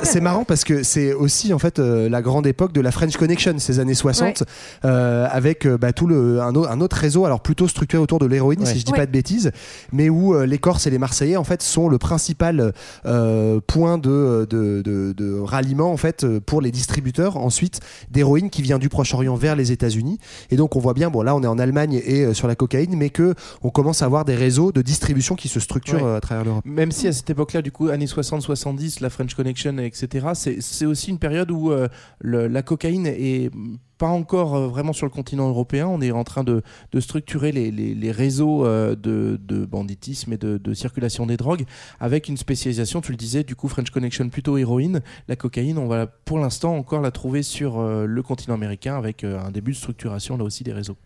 C'est marrant parce que c'est aussi en fait euh, la grande époque de la French Connection, ces années 60, euh, avec euh, bah, tout le, un, un autre réseau, alors plutôt structuré autour de l'héroïne, Ouais. si je dis Ouais. pas de bêtises, mais où euh, les Corses et les Marseillais en fait sont le principal euh, point de, de, de- de ralliement en fait euh, pour les distributeurs ensuite d'héroïne qui vient du Proche-Orient vers les États-Unis. Et donc on voit bien, bon là on est en Allemagne et euh, sur la cocaïne, mais que on commence à avoir des réseaux de distribution qui se structurent euh, à travers l'Europe. Même si à cette époque-là, du coup, années 60-70, la French Connection, etc., c'est aussi une période où euh, la cocaïne est pas encore euh, vraiment sur le continent européen. On est en train de, structurer les, réseaux euh, de, banditisme et de, circulation des drogues avec une spécialisation, tu le disais, du coup, French Connection plutôt héroïne. La cocaïne, on va pour l'instant encore la trouver sur le continent américain avec un début de structuration là aussi des réseaux.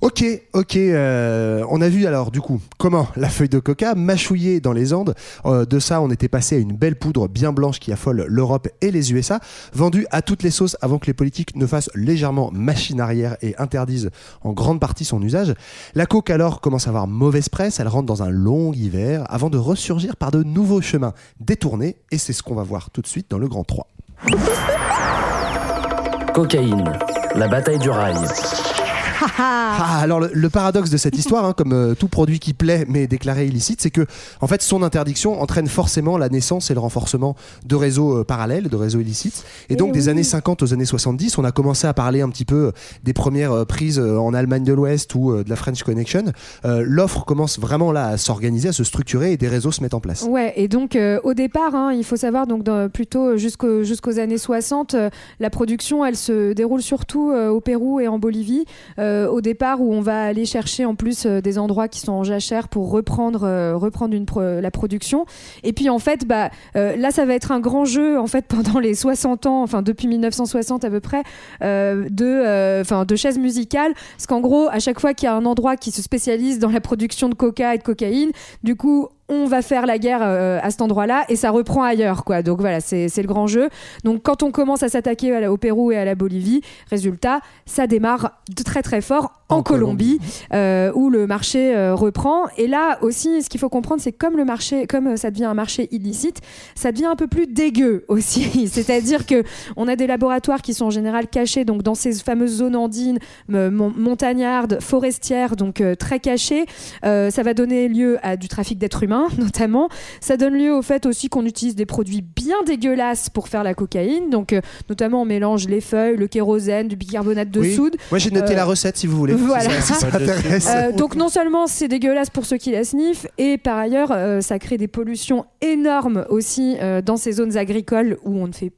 Ok, ok. euh, on a vu alors du coup comment la feuille de coca mâchouillée dans les Andes. Euh, de ça, on était passé à une belle poudre bien blanche qui affole l'Europe et les USA, vendue à toutes les sauces avant que les politiques ne fassent légèrement machine arrière et interdisent en grande partie son usage. La coke alors commence à avoir mauvaise presse. Elle rentre dans un long hiver avant de ressurgir par de nouveaux chemins détournés. Et c'est ce qu'on va voir tout de suite dans le Grand 3. Cocaïne, la bataille du rail. Ah, alors le, le paradoxe de cette histoire, hein, comme euh, tout produit qui plaît mais déclaré illicite, c'est que en fait son interdiction entraîne forcément la naissance et le renforcement de réseaux euh, parallèles, de réseaux illicites. Et donc des oui. années 50 aux années 70, on a commencé à parler un petit peu euh, des premières prises en Allemagne de l'Ouest ou de la French Connection. L'offre commence vraiment là à s'organiser, à se structurer et des réseaux se mettent en place. Ouais, et donc au départ, hein, il faut savoir donc dans- plutôt jusqu'au- jusqu'aux années 60, euh, la production elle se déroule surtout au Pérou et en Bolivie. Euh, au départ, où on va aller chercher en plus euh, des endroits qui sont en jachère pour reprendre euh, reprendre la production. Et puis en fait, bah là, ça va être un grand jeu en fait pendant les 60 ans, enfin depuis 1960 à peu près, de chaises musicales. Parce qu'en gros, à chaque fois qu'il y a un endroit qui se spécialise dans la production de coca et de cocaïne, du coup, on va faire la guerre euh, à cet endroit-là et ça reprend ailleurs, quoi. Donc voilà, c'est le grand jeu. Donc quand on commence à s'attaquer au Pérou et à la Bolivie, résultat, ça démarre de très très fort en, En Colombie, euh, où le marché euh, reprend. Et là aussi, ce qu'il faut comprendre, c'est que comme le marché, comme euh, ça devient un marché illicite, ça devient un peu plus dégueu aussi. C'est-à-dire que on a des laboratoires qui sont en général cachés donc dans ces fameuses zones andines, mon- montagnardes, forestières, donc très cachées. Euh, ça va donner lieu à du trafic d'êtres humains, notamment. Ça donne lieu au fait aussi qu'on utilise des produits bien dégueulasses pour faire la cocaïne. Donc, euh, notamment, on mélange les feuilles, le kérosène, du bicarbonate de Oui. soude. Moi j'ai noté Euh, la recette si vous voulez. Voilà. Si ça, si ça intéresse. Euh, donc non seulement c'est dégueulasse pour ceux qui la sniffent, et par ailleurs euh, ça crée des pollutions énormes aussi euh, dans ces zones agricoles où on ne fait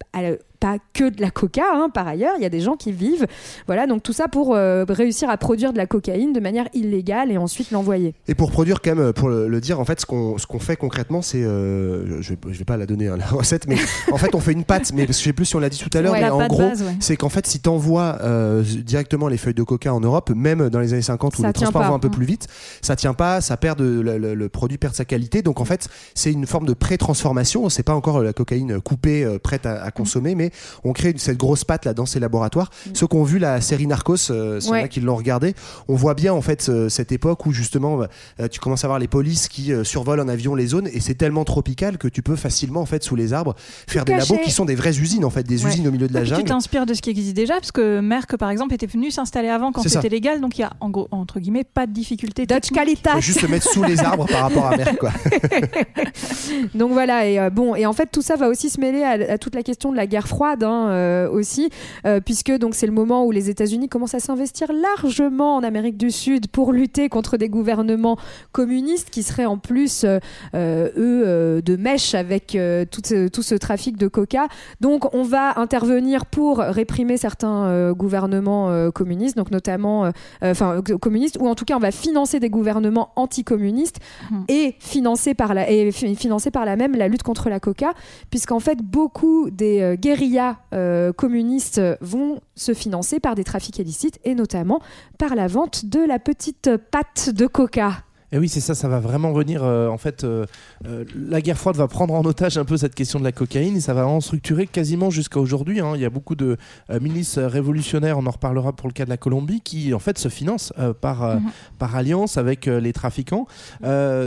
pas, euh, que de la coca. hein, par ailleurs, il y a des gens qui vivent. Voilà, donc tout ça pour euh, réussir à produire de la cocaïne de manière illégale et ensuite l'envoyer. Et pour produire, quand même, pour le, le dire, en fait, ce qu'on ce qu'on fait concrètement, c'est. euh, je, vais, je vais pas la donner, hein, la recette, mais en fait, on fait une pâte. Mais je sais plus si on l'a dit tout à l'heure, Ouais, mais en gros, ouais. c'est qu'en fait, si tu envoies directement les feuilles de coca en Europe, même dans les années 50 où Ça les transports pas. vont un peu Mm. plus vite, ça tient pas, ça perd de, le, le- le produit perd sa qualité. Donc en fait, c'est une forme de pré-transformation. C'est pas encore la cocaïne coupée, euh, prête à, à consommer, mais on crée une- cette grosse pâte là dans ces laboratoires. Ceux qui ont vu la série Narcos, euh, Ouais. qui l'ont regardé, on voit bien en fait euh, cette époque où justement euh, tu commences à voir les polices qui euh, survolent en avion les zones et c'est tellement tropical que tu peux facilement en fait sous les arbres faire des labos qui sont des vraies usines en fait, des Ouais. usines au milieu de la Et puis tu jungle. t'inspires de ce qui existe déjà, parce que Merck, par exemple, était venu s'installer avant quand c'était légal, donc il y a en gros, entre guillemets, pas de difficulté. Dutch. Faut juste se mettre sous les arbres par rapport à Merck quoi. Donc voilà, et euh, bon, et en fait tout ça va aussi se mêler à, à toute la question de la guerre froide hein, euh, aussi, euh, puisque donc c'est le moment où les États-Unis commencent à s'investir largement en Amérique du Sud pour lutter contre des gouvernements communistes qui seraient en plus euh, eux de mèche avec tout, ce, tout ce trafic de coca. Donc on va intervenir pour réprimer certains gouvernements communistes, donc notamment, enfin communistes, ou en tout cas on va financer des gouvernements anticommunistes Mhm. et financer par la et fi- financer par la même la lutte contre la coca, puisqu'en fait beaucoup des euh, guérillas euh, communistes vont se financer par des trafics illicites et notamment par la vente de la petite pâte de coca. Et oui, c'est ça, ça va vraiment venir. euh, en fait, euh, euh, la guerre froide va prendre en otage un peu cette question de la cocaïne et ça va en structurer quasiment jusqu'à aujourd'hui. hein. Il y a beaucoup de milices révolutionnaires, on en reparlera pour le cas de la Colombie, qui en fait se financent par, Mhm. par alliance avec les trafiquants.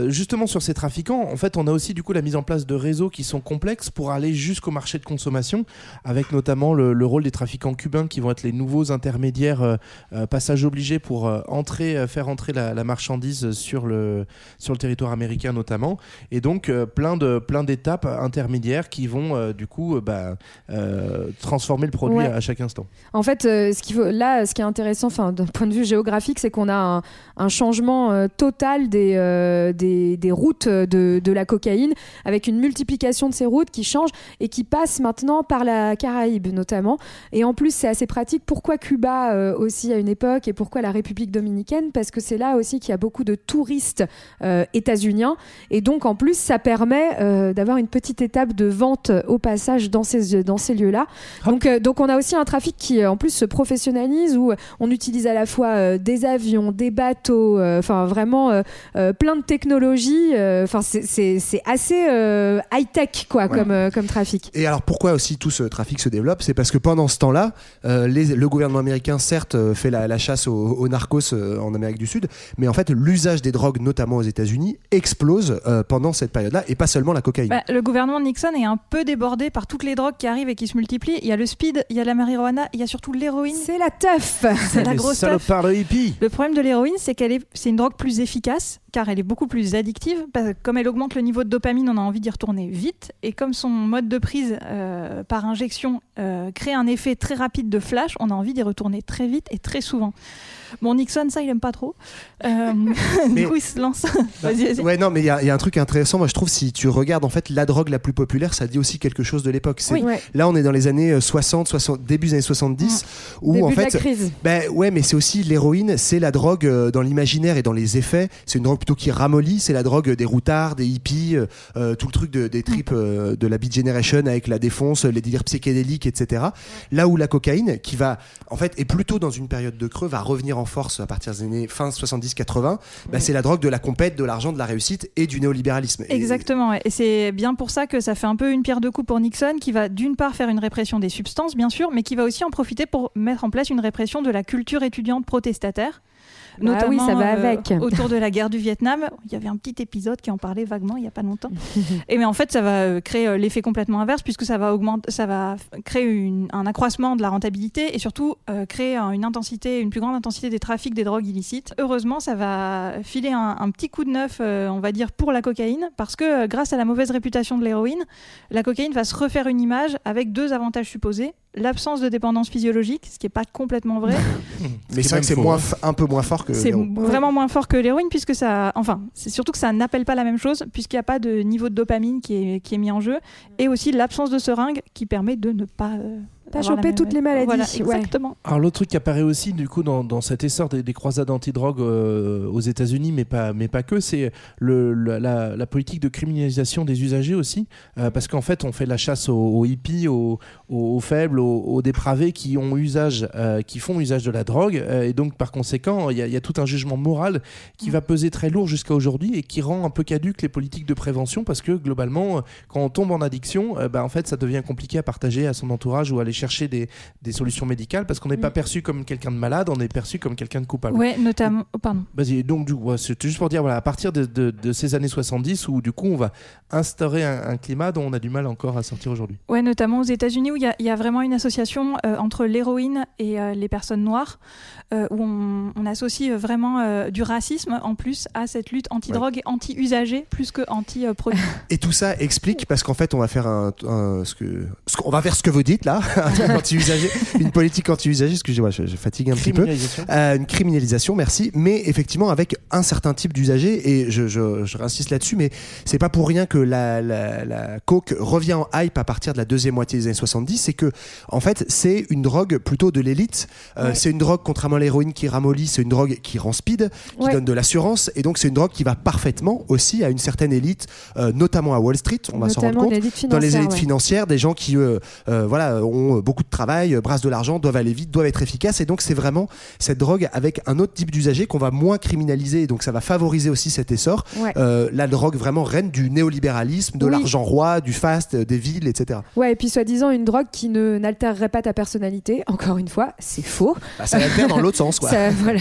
Justement, sur ces trafiquants, en fait, on a aussi du coup la mise en place de réseaux qui sont complexes pour aller jusqu'au marché de consommation, avec notamment le, le rôle des trafiquants cubains qui vont être les nouveaux intermédiaires, passage obligé pour entrer, faire entrer la, la marchandise sur le, sur le territoire américain notamment. Et donc, euh, plein de plein d'étapes intermédiaires qui vont euh, du coup euh, bah, euh, transformer le produit Ouais. à, à chaque instant. En fait, euh, ce qu'il faut, là, ce qui est intéressant, enfin, d'un point de vue géographique, c'est qu'on a un, un changement euh, total des, euh, des, des routes de, de la cocaïne, avec une multiplication de ces routes qui changent et qui passent maintenant par la Caraïbe notamment. Et en plus, c'est assez pratique. Pourquoi Cuba euh, aussi à une époque et pourquoi la République dominicaine? Parce que c'est là aussi qu'il y a beaucoup de touristes euh, états-uniens. Et donc, en plus, ça permet euh, d'avoir une petite étape de vente au passage dans ces, dans ces lieux-là. Donc, euh, donc on a aussi un trafic qui euh, en plus se professionnalise où on utilise à la fois des avions, des bateaux, enfin vraiment plein de technologies. Enfin c'est- assez high tech quoi comme comme trafic. Et alors pourquoi aussi tout ce trafic se développe? C'est parce que pendant ce temps-là, le gouvernement américain certes fait la, la chasse aux, aux narcos en Amérique du Sud, mais en fait l'usage des drogues, notamment aux États-Unis, explose euh, pendant cette période-là, et pas seulement la cocaïne. Bah, le gouvernement Nixon est un peu débordé par toutes les drogues qui arrivent et qui se multiplient. Il y a le speed, il y a la marijuana, il y a surtout l'héroïne. C'est la teuf C'est la grosse teuf. de. Le problème de l'héroïne, c'est qu'elle est, c'est une drogue plus efficace, car elle est beaucoup plus addictive. Parce que comme elle augmente le niveau de dopamine, on a envie d'y retourner vite. Et comme son mode de prise euh, par injection euh, crée un effet très rapide de flash, on a envie d'y retourner très vite et très souvent. Bon, Nixon, ça, il aime pas trop. Euh, Mais- du coup, il se lance. vas-y, vas-y. Ouais, non, mais il y, a y un truc intéressant, moi je trouve, si tu regardes en fait la drogue la plus populaire, ça dit aussi quelque chose de l'époque. C'est- Oui. Ouais. Là, on est dans les années euh, 60, 60 début des années 70, où Début en de fait. la crise. Ben ouais, mais c'est aussi l'héroïne, c'est la drogue dans l'imaginaire et dans les effets. C'est une drogue plutôt qui ramollit, c'est la drogue des routards, des hippies, euh, euh, tout le truc de- des tripes euh, de la Beat Generation avec la défonce, les délires psychédéliques, etc. Là où la cocaïne, qui va, en fait, est plutôt dans une période de creux, va revenir en force à partir des années fin 70-80, ben, c'est la drogue de la compète, de l'argent, de la réussite et du néolibéralisme. Exactement, et c'est bien pour ça que ça fait un peu une pierre de coups pour Nixon, qui va d'une part faire une répression des substances, bien sûr, mais qui va aussi en profiter pour mettre en place une répression de la culture étudiante protestataire. Bah oui, ça va euh, avec. autour de la guerre du Vietnam, il y avait un petit épisode qui en parlait vaguement il y a pas longtemps. et mais en fait, ça va euh, créer euh, l'effet complètement inverse puisque ça va augmenter, ça va créer une- un accroissement de la rentabilité et surtout créer un- une intensité, une plus grande intensité des trafics des drogues illicites. Heureusement, ça va filer un, un petit coup de neuf, on va dire, pour la cocaïne parce que grâce à la mauvaise réputation de l'héroïne, la cocaïne va se refaire une image avec deux avantages supposés l'absence de dépendance physiologique, ce qui n'est pas complètement vrai. Mais c'est vrai que c'est moins, f- un peu moins fort que. C'est vraiment moins fort que l'héroïne puisque ça, enfin, c'est surtout que ça n'appelle pas la même chose puisqu'il n'y a pas de niveau de dopamine qui est, qui est mis en jeu et aussi l'absence de seringue qui permet de ne pas. euh, Choper même- toutes les maladies, Voilà, ouais. exactement. Alors l'autre truc qui apparaît aussi du coup dans, dans cet essor des, des croisades anti-drogue euh, aux États-Unis, mais pas mais pas que, c'est le, la, la- la politique de criminalisation des usagers aussi, euh, parce qu'en fait on fait la chasse aux, aux hippies, aux, aux- aux faibles, aux, aux dépravés qui ont usage, euh, qui font usage de la drogue, euh, et donc par conséquent il y, a- il y a tout un jugement moral qui va peser très lourd jusqu'à aujourd'hui et qui rend un peu caduque les politiques de prévention parce que globalement quand on tombe en addiction, euh, bah, en fait ça devient compliqué à partager à son entourage ou aller chercher des, des solutions médicales parce qu'on n'est pas Mm. perçu comme quelqu'un de malade, on est perçu comme quelqu'un de coupable. Ouais, notamment. oh, pardon. Vas-y, donc du ouais, c'est juste pour dire, voilà, à partir de, de- de ces années 70 où du coup on va instaurer un, un climat dont on a du mal encore à sortir aujourd'hui. Ouais, notamment aux États-Unis où il y, y a vraiment une association euh, entre l'héroïne et euh, les personnes noires, euh, où on, on associe vraiment du racisme en plus à cette lutte anti-drogue et anti-usager plus que anti-produit. Et tout ça explique parce qu'en fait on va faire un, un- ce que ce qu'on va faire ce que vous dites là anti-usager une politique anti-usager excusez-moi je, je fatigue un petit peu. Euh, une criminalisation merci mais effectivement avec un certain type d'usager et je, je, je réinsiste là-dessus mais c'est pas pour rien que la, la, la coke revient en hype à partir de la deuxième moitié des années 70 c'est que en fait c'est une drogue plutôt de l'élite Euh, Ouais. c'est une drogue contrairement à l'héroïne qui ramollit c'est une drogue qui rend speed qui Ouais. donne de l'assurance et donc c'est une drogue qui va parfaitement aussi à une certaine élite euh, notamment à Wall Street on va s'en rendre compte dans les élites ouais. financières des gens qui euh, voilà ont beaucoup de travail, euh, brassent de l'argent, doivent aller vite, doivent être efficaces. Et donc, c'est vraiment cette drogue avec un autre type d'usager qu'on va moins criminaliser. Et donc, ça va favoriser aussi cet essor. Ouais. Euh, la drogue vraiment reine du néolibéralisme, de Oui. l'argent roi, du fast, euh, des villes, etc. Ouais, et puis soi-disant une drogue qui ne n'altérerait pas ta personnalité. Encore une fois, c'est faux. Bah, ça altère dans l'autre sens, quoi. Ça, voilà.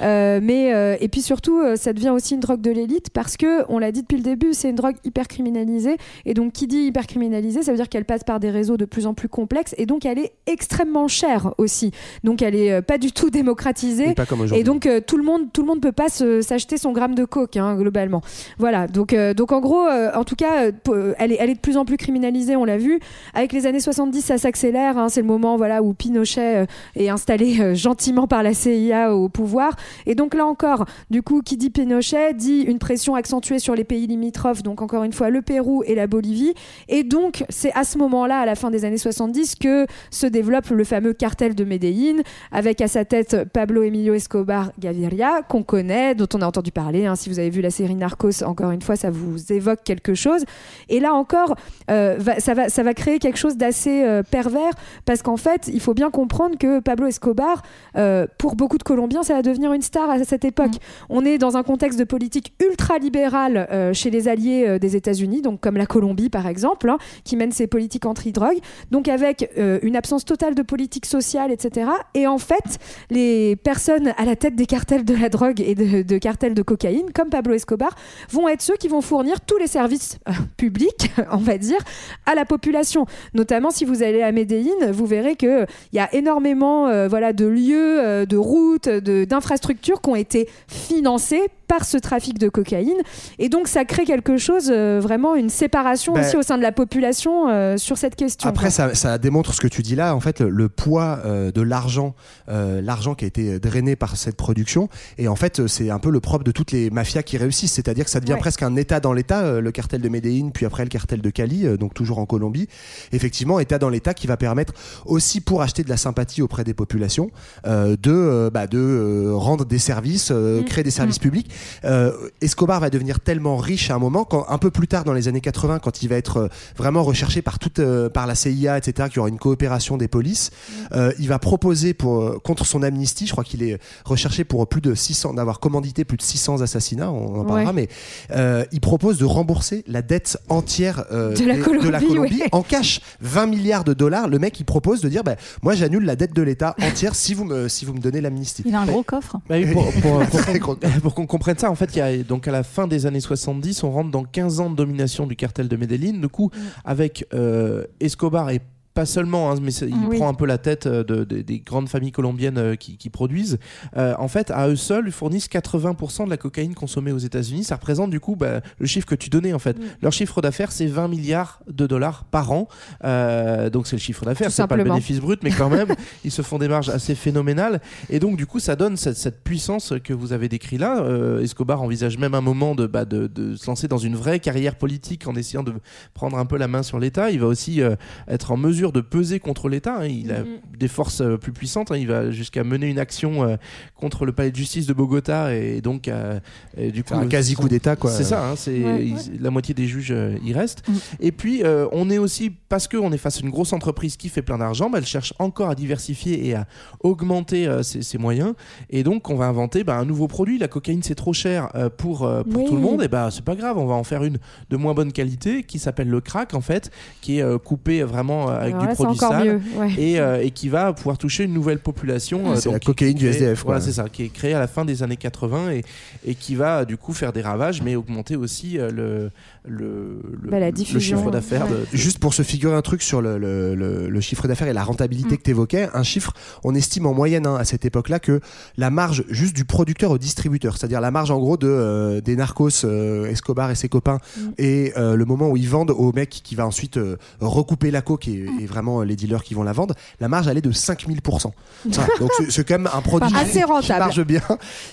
Euh, mais euh, et puis surtout, ça devient aussi une drogue de l'élite parce que on l'a dit depuis le début, c'est une drogue hyper criminalisée. Et donc, qui dit hyper criminalisée, ça veut dire qu'elle passe par des réseaux de plus en plus complexes et donc elle est extrêmement chère aussi. Donc, elle est euh, pas du tout démocratisée. Et pas comme. Et donc euh, tout le monde, tout le monde peut pas s'acheter son gramme de coke hein, globalement. Voilà. Donc, euh, donc en gros, en tout cas, elle est, elle est de plus en plus criminalisée. On l'a vu. Avec les années 70, ça s'accélère. hein. c'est le moment, voilà, où Pinochet est installé gentiment par la CIA au pouvoir. Et donc là encore, du coup, qui dit Pinochet dit une pression accentuée sur les pays limitrophes. Donc encore une fois, le Pérou et la Bolivie. Et donc c'est à ce moment-là, à la fin des années 70, que se développe le fameux cartel de Medellín avec à sa tête Pablo Emilio Escobar Gaviria, qu'on connaît, dont on a entendu parler. hein. Si vous avez vu la série Narcos, encore une fois, ça vous évoque quelque chose. Et là encore, euh, va- ça, va, ça va créer quelque chose d'assez euh, pervers, parce qu'en fait, il faut bien comprendre que Pablo Escobar, euh, pour beaucoup de Colombiens, ça va devenir une star à cette époque. On est dans un contexte de politique ultra-libérale chez les alliés des États-Unis, donc comme la Colombie par exemple, hein, qui mène ses politiques anti-drogue, donc avec euh, une absence totale de politique sociale, etc. Et en fait, les personnes à la tête des cartels de la drogue et de, de cartels de cocaïne, comme Pablo Escobar, vont être ceux qui vont fournir tous les services euh, publics, on va dire, à la population. Notamment si vous allez à Medellín, vous verrez que il y a énormément euh, voilà, de lieux, euh, de routes, d'infrastructures qui ont été financées par ce trafic de cocaïne. Et donc ça crée quelque chose, euh, vraiment une séparation Ben, aussi au sein de la population euh, sur cette question. Après, ça, ça démontre ce que tu dis là. En fait, le, le poids euh, de l'argent, euh, l'argent qui a été drainé par cette production. Et en fait, euh, c'est un peu le propre de toutes les mafias qui réussissent. C'est-à-dire que ça devient Ouais. presque un État dans l'État. euh, le cartel de Medellín, puis après le cartel de Cali, donc toujours en Colombie. Effectivement, État dans l'État qui va permettre aussi pour acheter de la sympathie auprès des populations, de, bah, de rendre des services, Mm. créer des services publics. Euh, Escobar va devenir tellement riche à un moment, quand, un peu plus tard dans les années 80, quand il va être vraiment recherché par toute, par la CIA, etc., qu'il y aura une coopération des polices, euh, il va proposer pour, euh, contre son amnistie, je crois qu'il est recherché pour plus de 600, d'avoir commandité plus de 600 assassinats, on en parlera, Ouais. mais euh, il propose de rembourser la dette entière euh, De la des- Colombie, Colombie ouais. en cash, 20 milliards de dollars. Le mec, il propose de dire, bah, moi j'annule la dette de l'État entière si vous me, si vous me donnez l'amnistie. Il a un gros coffre. Bah oui, pour, pour- pour- Très gros. pour qu'on comprenne ça, en fait, il y a donc à la fin des années 70, on rentre dans 15 ans de domination du cartel de Medellín. Du coup, avec euh, Escobar et pas seulement, hein, mais il Oui. prend un peu la tête euh, de, de- des grandes familles colombiennes euh, qui, qui produisent. Euh, en fait, à eux seuls, ils fournissent 80% de la cocaïne consommée aux États-Unis. Ça représente du coup bah, le chiffre que tu donnais en fait. Leur chiffre d'affaires, c'est 20 milliards de dollars par an. Euh, donc c'est le chiffre d'affaires, c'est pas le bénéfice brut, mais quand même, ils se font des marges assez phénoménales. Et donc du coup, ça donne cette, cette puissance que vous avez décrit là. Euh, Escobar envisage même un moment de, bah, de, de se lancer dans une vraie carrière politique en essayant de prendre un peu la main sur l'État. Il va aussi être en mesure de peser contre l'État. hein. Il a Mhm. des forces euh, plus puissantes. hein. Il va jusqu'à mener une action euh, contre le palais de justice de Bogota et donc euh, et du coup un quasi coup d'État, quoi. C'est ça. hein, c'est Ouais, ils- ouais. la moitié des juges euh, y restent. Mhm. Et puis euh, on est aussi parce qu'on est face à une grosse entreprise qui fait plein d'argent, bah, elle cherche encore à diversifier et à augmenter euh, ses, ses moyens. Et donc on va inventer bah, un nouveau produit. La cocaïne c'est trop cher euh, pour euh, pour Oui. tout le monde. Et bah c'est pas grave, on va en faire une de moins bonne qualité qui s'appelle le crack en fait, qui est euh, coupé vraiment euh, avec Alors du là, produit sale mieux. ouais. et, euh, et qui va pouvoir toucher une nouvelle population. euh, C'est la cocaïne du SDF, quoi. Voilà, c'est ça, qui est créée à la fin des années 80 et, et qui va du coup faire des ravages, mais augmenter aussi euh, le, le, le, Bah, la le chiffre d'affaires. ouais. de- de- Juste pour se figurer un truc sur le, le- le- le chiffre d'affaires et la rentabilité Mm. que tu évoquais, un chiffre, on estime en moyenne hein, à cette époque-là que la marge juste du producteur au distributeur, c'est-à-dire la marge en gros de, euh, des narcos, euh, Escobar et ses copains, Mm. et euh, le moment où ils vendent au mec qui va ensuite euh, recouper la coke et, et vraiment euh, les dealers qui vont la vendre, la marge elle est de 5000%. Voilà. donc c'est- quand même un produit Assez qui rentable. marche bien.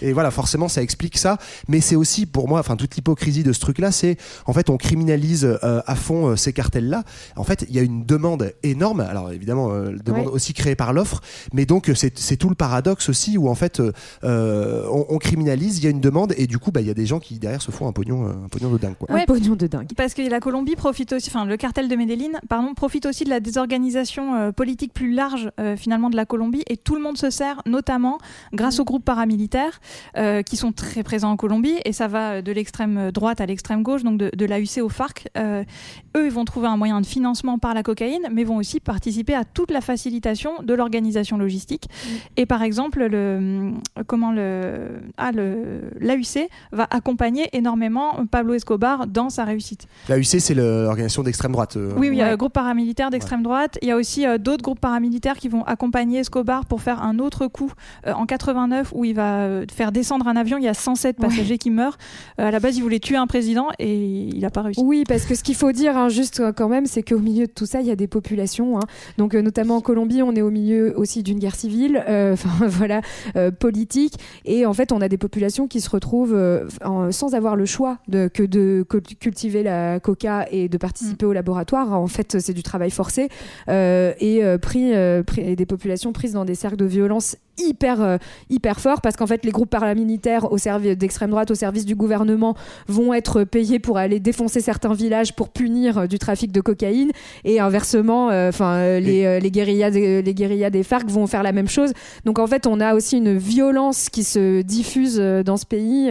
Et voilà, forcément ça explique ça. Mais c'est aussi pour moi, enfin toute l'hypocrisie de ce truc-là, c'est en fait on criminalise euh, à fond euh, ces cartels-là. En fait, il y a une demande énorme. Alors évidemment, euh, demande Ouais. aussi créée par l'offre, mais donc c'est tout le paradoxe aussi où en fait on, on criminalise, il y a une demande et du coup bah il y a des gens qui derrière se font un pognon, un pognon de dingue quoi. Un pognon de dingue. Parce que la Colombie profite aussi, enfin le cartel de Medellín, pardon, profite aussi de la des organisations euh, politiques plus larges euh, finalement de la Colombie et tout le monde se sert notamment grâce aux groupes paramilitaires euh, qui sont très présents en Colombie et ça va de l'extrême droite à l'extrême gauche, donc de, de l'AUC au FARC. Eux, ils vont trouver un moyen de financement par la cocaïne, mais vont aussi participer à toute la facilitation de l'organisation logistique. Et par exemple, le, comment le, ah, le, l'AUC va accompagner énormément Pablo Escobar dans sa réussite. La UC, c'est l'organisation d'extrême droite. Oui, oui, un groupe paramilitaire d'extrême droite. Il y a aussi euh, d'autres groupes paramilitaires qui vont accompagner Escobar pour faire un autre coup euh, en 89 où il va euh, faire descendre un avion. Il y a 107 passagers qui meurent. À la base, il voulait tuer un président et il n'a pas réussi. Oui, parce que ce qu'il faut dire, hein, juste quand même, c'est qu'au milieu de tout ça, il y a des populations. hein. Donc, notamment en Colombie, on est au milieu aussi d'une guerre civile, enfin voilà, politique. Et en fait, on a des populations qui se retrouvent en- sans avoir le choix de, que de cu- cultiver la coca et de participer au laboratoire. En fait, c'est du travail forcé et euh, pris, euh, pris- et des populations prises dans des cercles de violence hyper euh, hyper forts parce qu'en fait les groupes paramilitaires au service d'extrême droite au service du gouvernement vont être payés pour aller défoncer certains villages pour punir euh, du trafic de cocaïne. Et inversement euh, enfin les, les guérillas des, les guérillas des FARC vont faire la même chose. Donc en fait on a aussi une violence qui se diffuse dans ce pays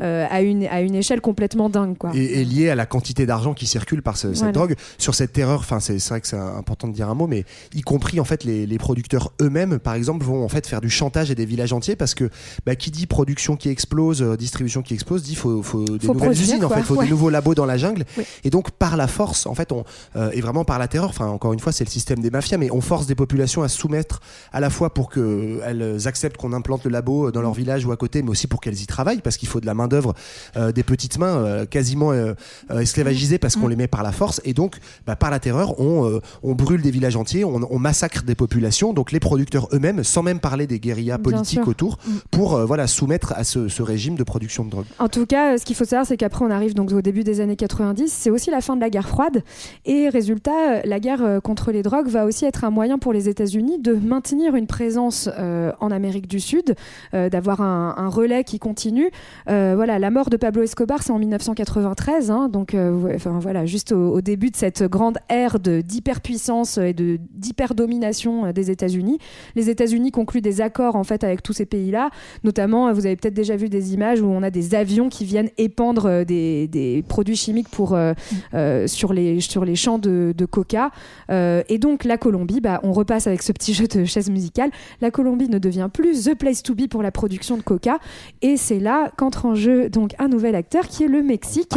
euh, à une à une échelle complètement dingue quoi. Et, et lié à la quantité d'argent qui circule par ce- cette Voilà. drogue. Sur cette terreur enfin c'est c'est vrai que c'est important de dire un mot mais y compris en fait les, les producteurs eux-mêmes par exemple vont en fait faire du chantage à des villages entiers parce que bah, qui dit production qui explose euh, distribution qui explose dit faut, faut des Faut nouvelles produire, usines en fait faut Ouais. des nouveaux labos dans la jungle. Oui. et donc par la force en fait on euh, et vraiment par la terreur enfin encore une fois c'est le système des mafias mais on force des populations à se soumettre à la fois pour que elles acceptent qu'on implante le labo dans leur village ou à côté mais aussi pour qu'elles y travaillent parce qu'il faut de la main d'œuvre euh, des petites mains euh, quasiment euh, euh, esclavagisées parce qu'on les met par la force. Et donc bah, par la terreur on, euh, on brûle des villages entiers on, on massacre des populations. Donc les producteurs eux-mêmes sans même parler des guérillas Bien politiques autour pour euh, voilà soumettre à ce, ce régime de production de drogue En tout cas, euh, ce qu'il faut savoir, c'est qu'après, on arrive donc au début des années 90. C'est aussi la fin de la guerre froide. Et résultat, euh, la guerre contre les drogues va aussi être un moyen pour les États-Unis de maintenir une présence euh, en Amérique du Sud, euh, d'avoir un, un relais qui continue. Voilà, la mort de Pablo Escobar, c'est en 1993. hein, donc, enfin, voilà, juste au, au début de cette grande ère d'hyperpuissance et d'hyperdomination des États-Unis. Les États-Unis concluent des accords en fait avec tous ces pays-là. Notamment, euh, vous avez peut-être déjà vu des images où on a des avions qui viennent épandre euh, des, des produits chimiques pour, euh, euh, sur, les, sur les champs de, de coca. Euh, et donc, la Colombie, bah, on repasse avec ce petit jeu de chaise musicale. La Colombie ne devient plus the place to be pour la production de coca. Et c'est là qu'entre en jeu donc, un nouvel acteur qui est le Mexique.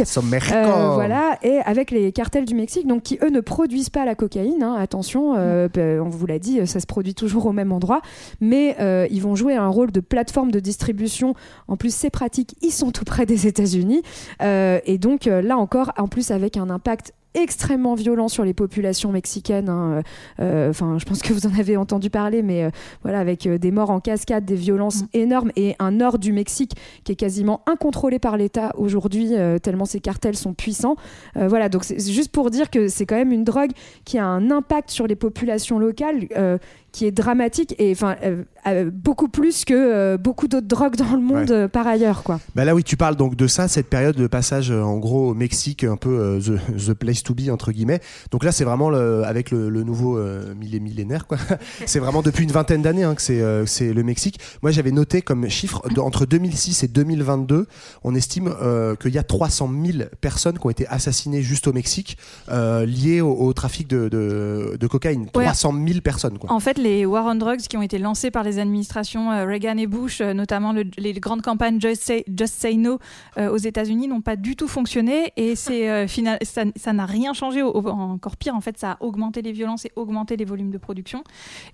Voilà, et avec les cartels du Mexique, donc qui eux ne produisent pas la cocaïne. hein, attention, euh, bah, on vous l'a dit, ça se produit toujours au même endroit, mais euh, ils vont jouer un rôle de plateforme de distribution. En plus, c'est pratique, ils sont tout près des États-Unis, Euh, et donc euh, là encore, en plus avec un impact extrêmement violent sur les populations mexicaines. hein, euh, Enfin, je pense que vous en avez entendu parler, mais euh, voilà, avec euh, des morts en cascade, des violences énormes et un nord du Mexique qui est quasiment incontrôlé par l'État aujourd'hui, tellement ces cartels sont puissants. Voilà, donc c'est juste pour dire que c'est quand même une drogue qui a un impact sur les populations locales. Qui est dramatique et enfin euh, euh, beaucoup plus que euh, beaucoup d'autres drogues dans le monde Ouais. euh, par ailleurs quoi. Bah là oui, tu parles donc de ça, cette période de passage en gros au Mexique, un peu the, the place to be entre guillemets. Donc là, c'est vraiment le, avec le, le nouveau millé- millénaire quoi. c'est vraiment depuis une vingtaine d'années hein, que c'est c'est le Mexique. Moi, j'avais noté comme chiffre de- entre 2006 et 2022, on estime qu'il y a 300 000 personnes qui ont été assassinées juste au Mexique liées au, au trafic de, de, de cocaïne. Ouais. 300 000 personnes quoi. En fait, les war on drugs qui ont été lancés par les administrations euh, Reagan et Bush, euh, notamment le- les grandes campagnes Just Say, Just Say No euh, aux États-Unis, n'ont pas du tout fonctionné et c'est euh, final- ça n'a rien changé. au- au- encore pire, en fait, ça a augmenté les violences et augmenté les volumes de production.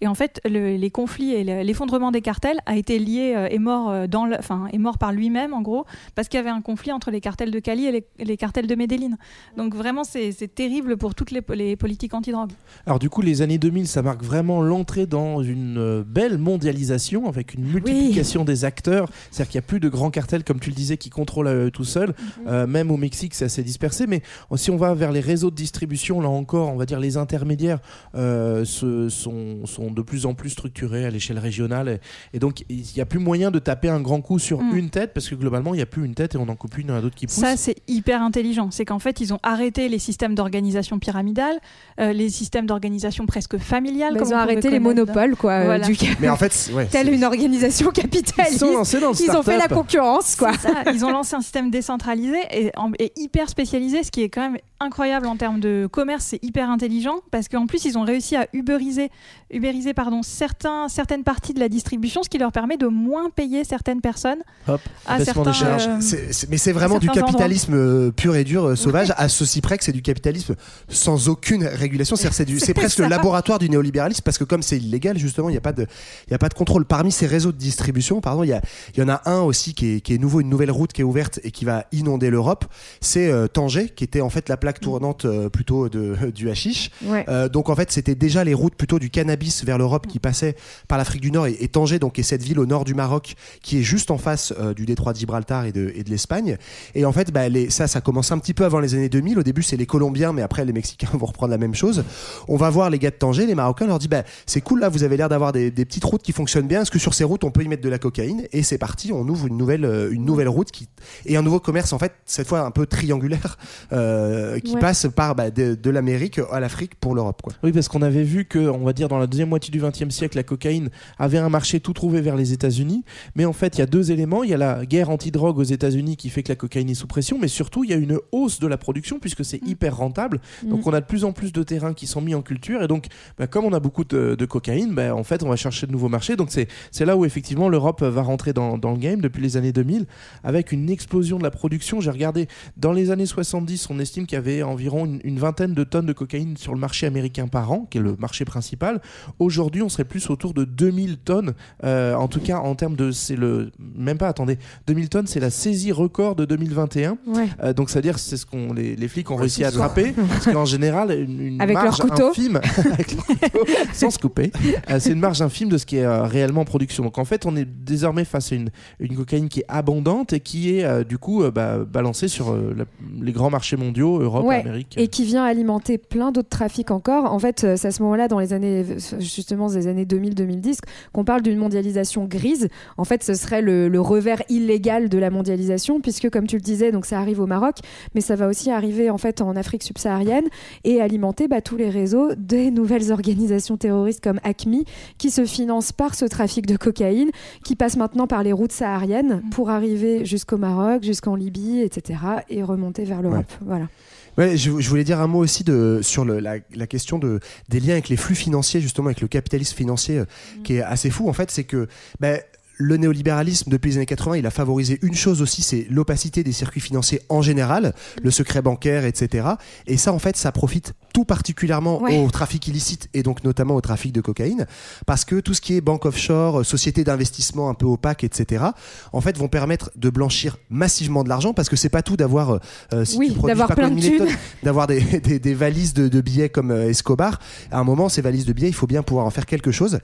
Et en fait, le- les conflits et le- l'effondrement des cartels a été lié euh, est mort dans le, enfin est mort par lui-même en gros parce qu'il y avait un conflit entre les cartels de Cali et les, les cartels de Medellín. Donc vraiment, c'est c'est terrible pour toutes les, les politiques anti-drogue. Alors du coup, les années 2000, ça marque vraiment l'entrée dans une euh, belle mondialisation avec une multiplication des acteurs. C'est-à-dire qu'il n'y a plus de grands cartels, comme tu le disais, qui contrôlent euh, tout seuls. Euh, même au Mexique, c'est assez dispersé. Mais si on va vers les réseaux de distribution, là encore, on va dire les intermédiaires euh, se- sont, sont de plus en plus structurés à l'échelle régionale. Et, et donc, il n'y a plus moyen de taper un grand coup sur Mm. une tête parce que globalement, il n'y a plus une tête et on en coupe une, il y en a d'autres qui poussent. Ça, c'est hyper intelligent. C'est qu'en fait, ils ont arrêté les systèmes d'organisation pyramidale, euh, les systèmes d'organisation presque familiale. Comme ils ont on arrêté les monopoles, quoi. euh, Voilà. du... Mais en fait, c'est- ouais, Telle une organisation capitaliste. Ils sont lancés dans le Ils ont fait la concurrence, quoi. Ça, ils ont lancé un système décentralisé et, en- et hyper spécialisé, ce qui est quand même incroyable en termes de commerce. C'est hyper intelligent parce qu'en plus, ils ont réussi à uberiser, uberiser pardon, certains, certaines parties de la distribution, ce qui leur permet de moins payer certaines personnes Hop, à certains. euh, c'est- mais c'est vraiment du capitalisme euh, pur et dur, euh, sauvage, à ceci près que c'est du capitalisme sans aucune régulation. C'est presque le laboratoire du néolibéralisme parce que comme c'est illégal, justement, il n'y a, pas de- il y a pas de contrôle. Parmi ces réseaux de distribution, pardon, il y, a- il y en a un aussi qui est, qui est nouveau, une nouvelle route qui est ouverte et qui va inonder l'Europe. C'est euh, Tanger, qui était en fait la plaque tournante euh, plutôt de, du hashish. Ouais. Euh, donc en fait, c'était déjà les routes plutôt du cannabis vers l'Europe qui passaient par l'Afrique du Nord et, et Tanger, donc est cette ville au nord du Maroc qui est juste en face euh, du détroit de Gibraltar et de, et de l'Espagne. Et en fait, bah, les, ça, ça commence un petit peu avant les années 2000. Au début, c'est les Colombiens, mais après les Mexicains vont reprendre la même chose. On va voir les gars de Tanger, les Marocains leur dit bah c'est cool là, vous avez l'air d'avoir des, des petites routes qui fonctionnent bien. Est-ce que sur ces routes on peut y mettre de la cocaïne? Et c'est parti, on ouvre une nouvelle euh, une nouvelle route qui et un nouveau commerce en fait cette fois un peu triangulaire euh, qui Ouais. passe par bah, de, de l'Amérique à l'Afrique pour l'Europe quoi. Oui, parce qu'on avait vu que, on va dire, dans la deuxième moitié du XXe siècle, la cocaïne avait un marché tout trouvé vers les États-Unis. Mais en fait, il y a deux éléments. Il y a la guerre anti-drogue aux États-Unis qui fait que la cocaïne est sous pression, mais surtout, il y a une hausse de la production puisque c'est hyper rentable. Donc, Mm. on a de plus en plus de terrains qui sont mis en culture. Et donc, bah, comme on a beaucoup de, de cocaïne, bah, en fait, on va chercher de nouveaux marchés. Donc, c'est c'est là où, effectivement, l'Europe va rentrer dans, dans le game depuis les années 2000 avec une explosion de la production. J'ai regardé, dans les années 70, on estime qu'il y avait environ une, une vingtaine de tonnes de cocaïne sur le marché américain par an, qui est le marché principal. Aujourd'hui, on serait plus autour de 2000 tonnes. Euh, en tout cas, en termes de. C'est le. Même pas, attendez. 2000 tonnes, c'est la saisie record de 2021. Ouais. Euh, donc, c'est-à-dire, c'est ce qu'on les, les flics ont réussi à attraper. parce qu'en général, une, une Avec leur marge couteau. infime, avec leur couteau, sans se couper, euh, c'est une marge infime de ce qui est euh, réellement en production. Donc, en fait, on est désormais face à une, une cocaïne qui est abondante et qui est, euh, du coup, euh, bah, balancée sur euh, la- les grands marchés mondiaux, Europe, Ouais, Amérique. Et qui vient alimenter plein d'autres trafics encore. En fait, c'est à ce moment-là, dans les années, justement, des années 2000-2010, qu'on parle d'une mondialisation grise. En fait, ce serait le, le revers illégal de la mondialisation, puisque, comme tu le disais, donc ça arrive au Maroc, mais ça va aussi arriver en fait en Afrique subsaharienne et alimenter bah, tous les réseaux des nouvelles organisations terroristes comme ACMI, qui se financent par ce trafic de cocaïne, qui passe maintenant par les routes sahariennes pour arriver jusqu'au Maroc, jusqu'en Libye, etc., et remonter vers l'Europe. Voilà. Ouais, je, je voulais dire un mot aussi de, sur le- la, la question de, des liens avec les flux financiers, justement, avec le capitalisme financier, euh, qui est assez fou, en fait, c'est que ben, le néolibéralisme, depuis les années 80, il a favorisé une chose aussi, c'est l'opacité des circuits financiers en général, le secret bancaire, etc. Et ça, en fait, ça profite tout particulièrement Ouais. au trafic illicite et donc notamment au trafic de cocaïne, parce que tout ce qui est banque offshore, sociétés d'investissement un peu opaques, etc., en fait, vont permettre de blanchir massivement de l'argent, parce que c'est pas tout d'avoir, euh, si Oui, tu produis d'avoir pas plein combien de milliers thunes. tonnes, d'avoir des, des- des valises de, de billets comme euh, Escobar. À un moment, ces valises de billets, il faut bien pouvoir en faire quelque chose.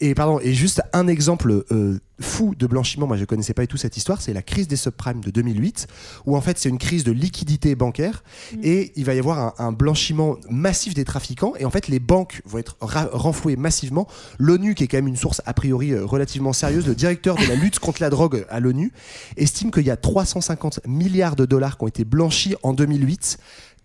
Et pardon, et juste un exemple euh, fou de blanchiment, moi je connaissais pas du tout cette histoire, c'est la crise des subprimes de 2008, où en fait c'est une crise de liquidité bancaire et il va y avoir un, un blanchiment massif des trafiquants et en fait les banques vont être renflouées massivement. L'ONU, qui est quand même une source a priori euh, relativement sérieuse, le directeur de la lutte contre la drogue à l'ONU, estime qu'il y a 350 milliards de dollars qui ont été blanchis en 2008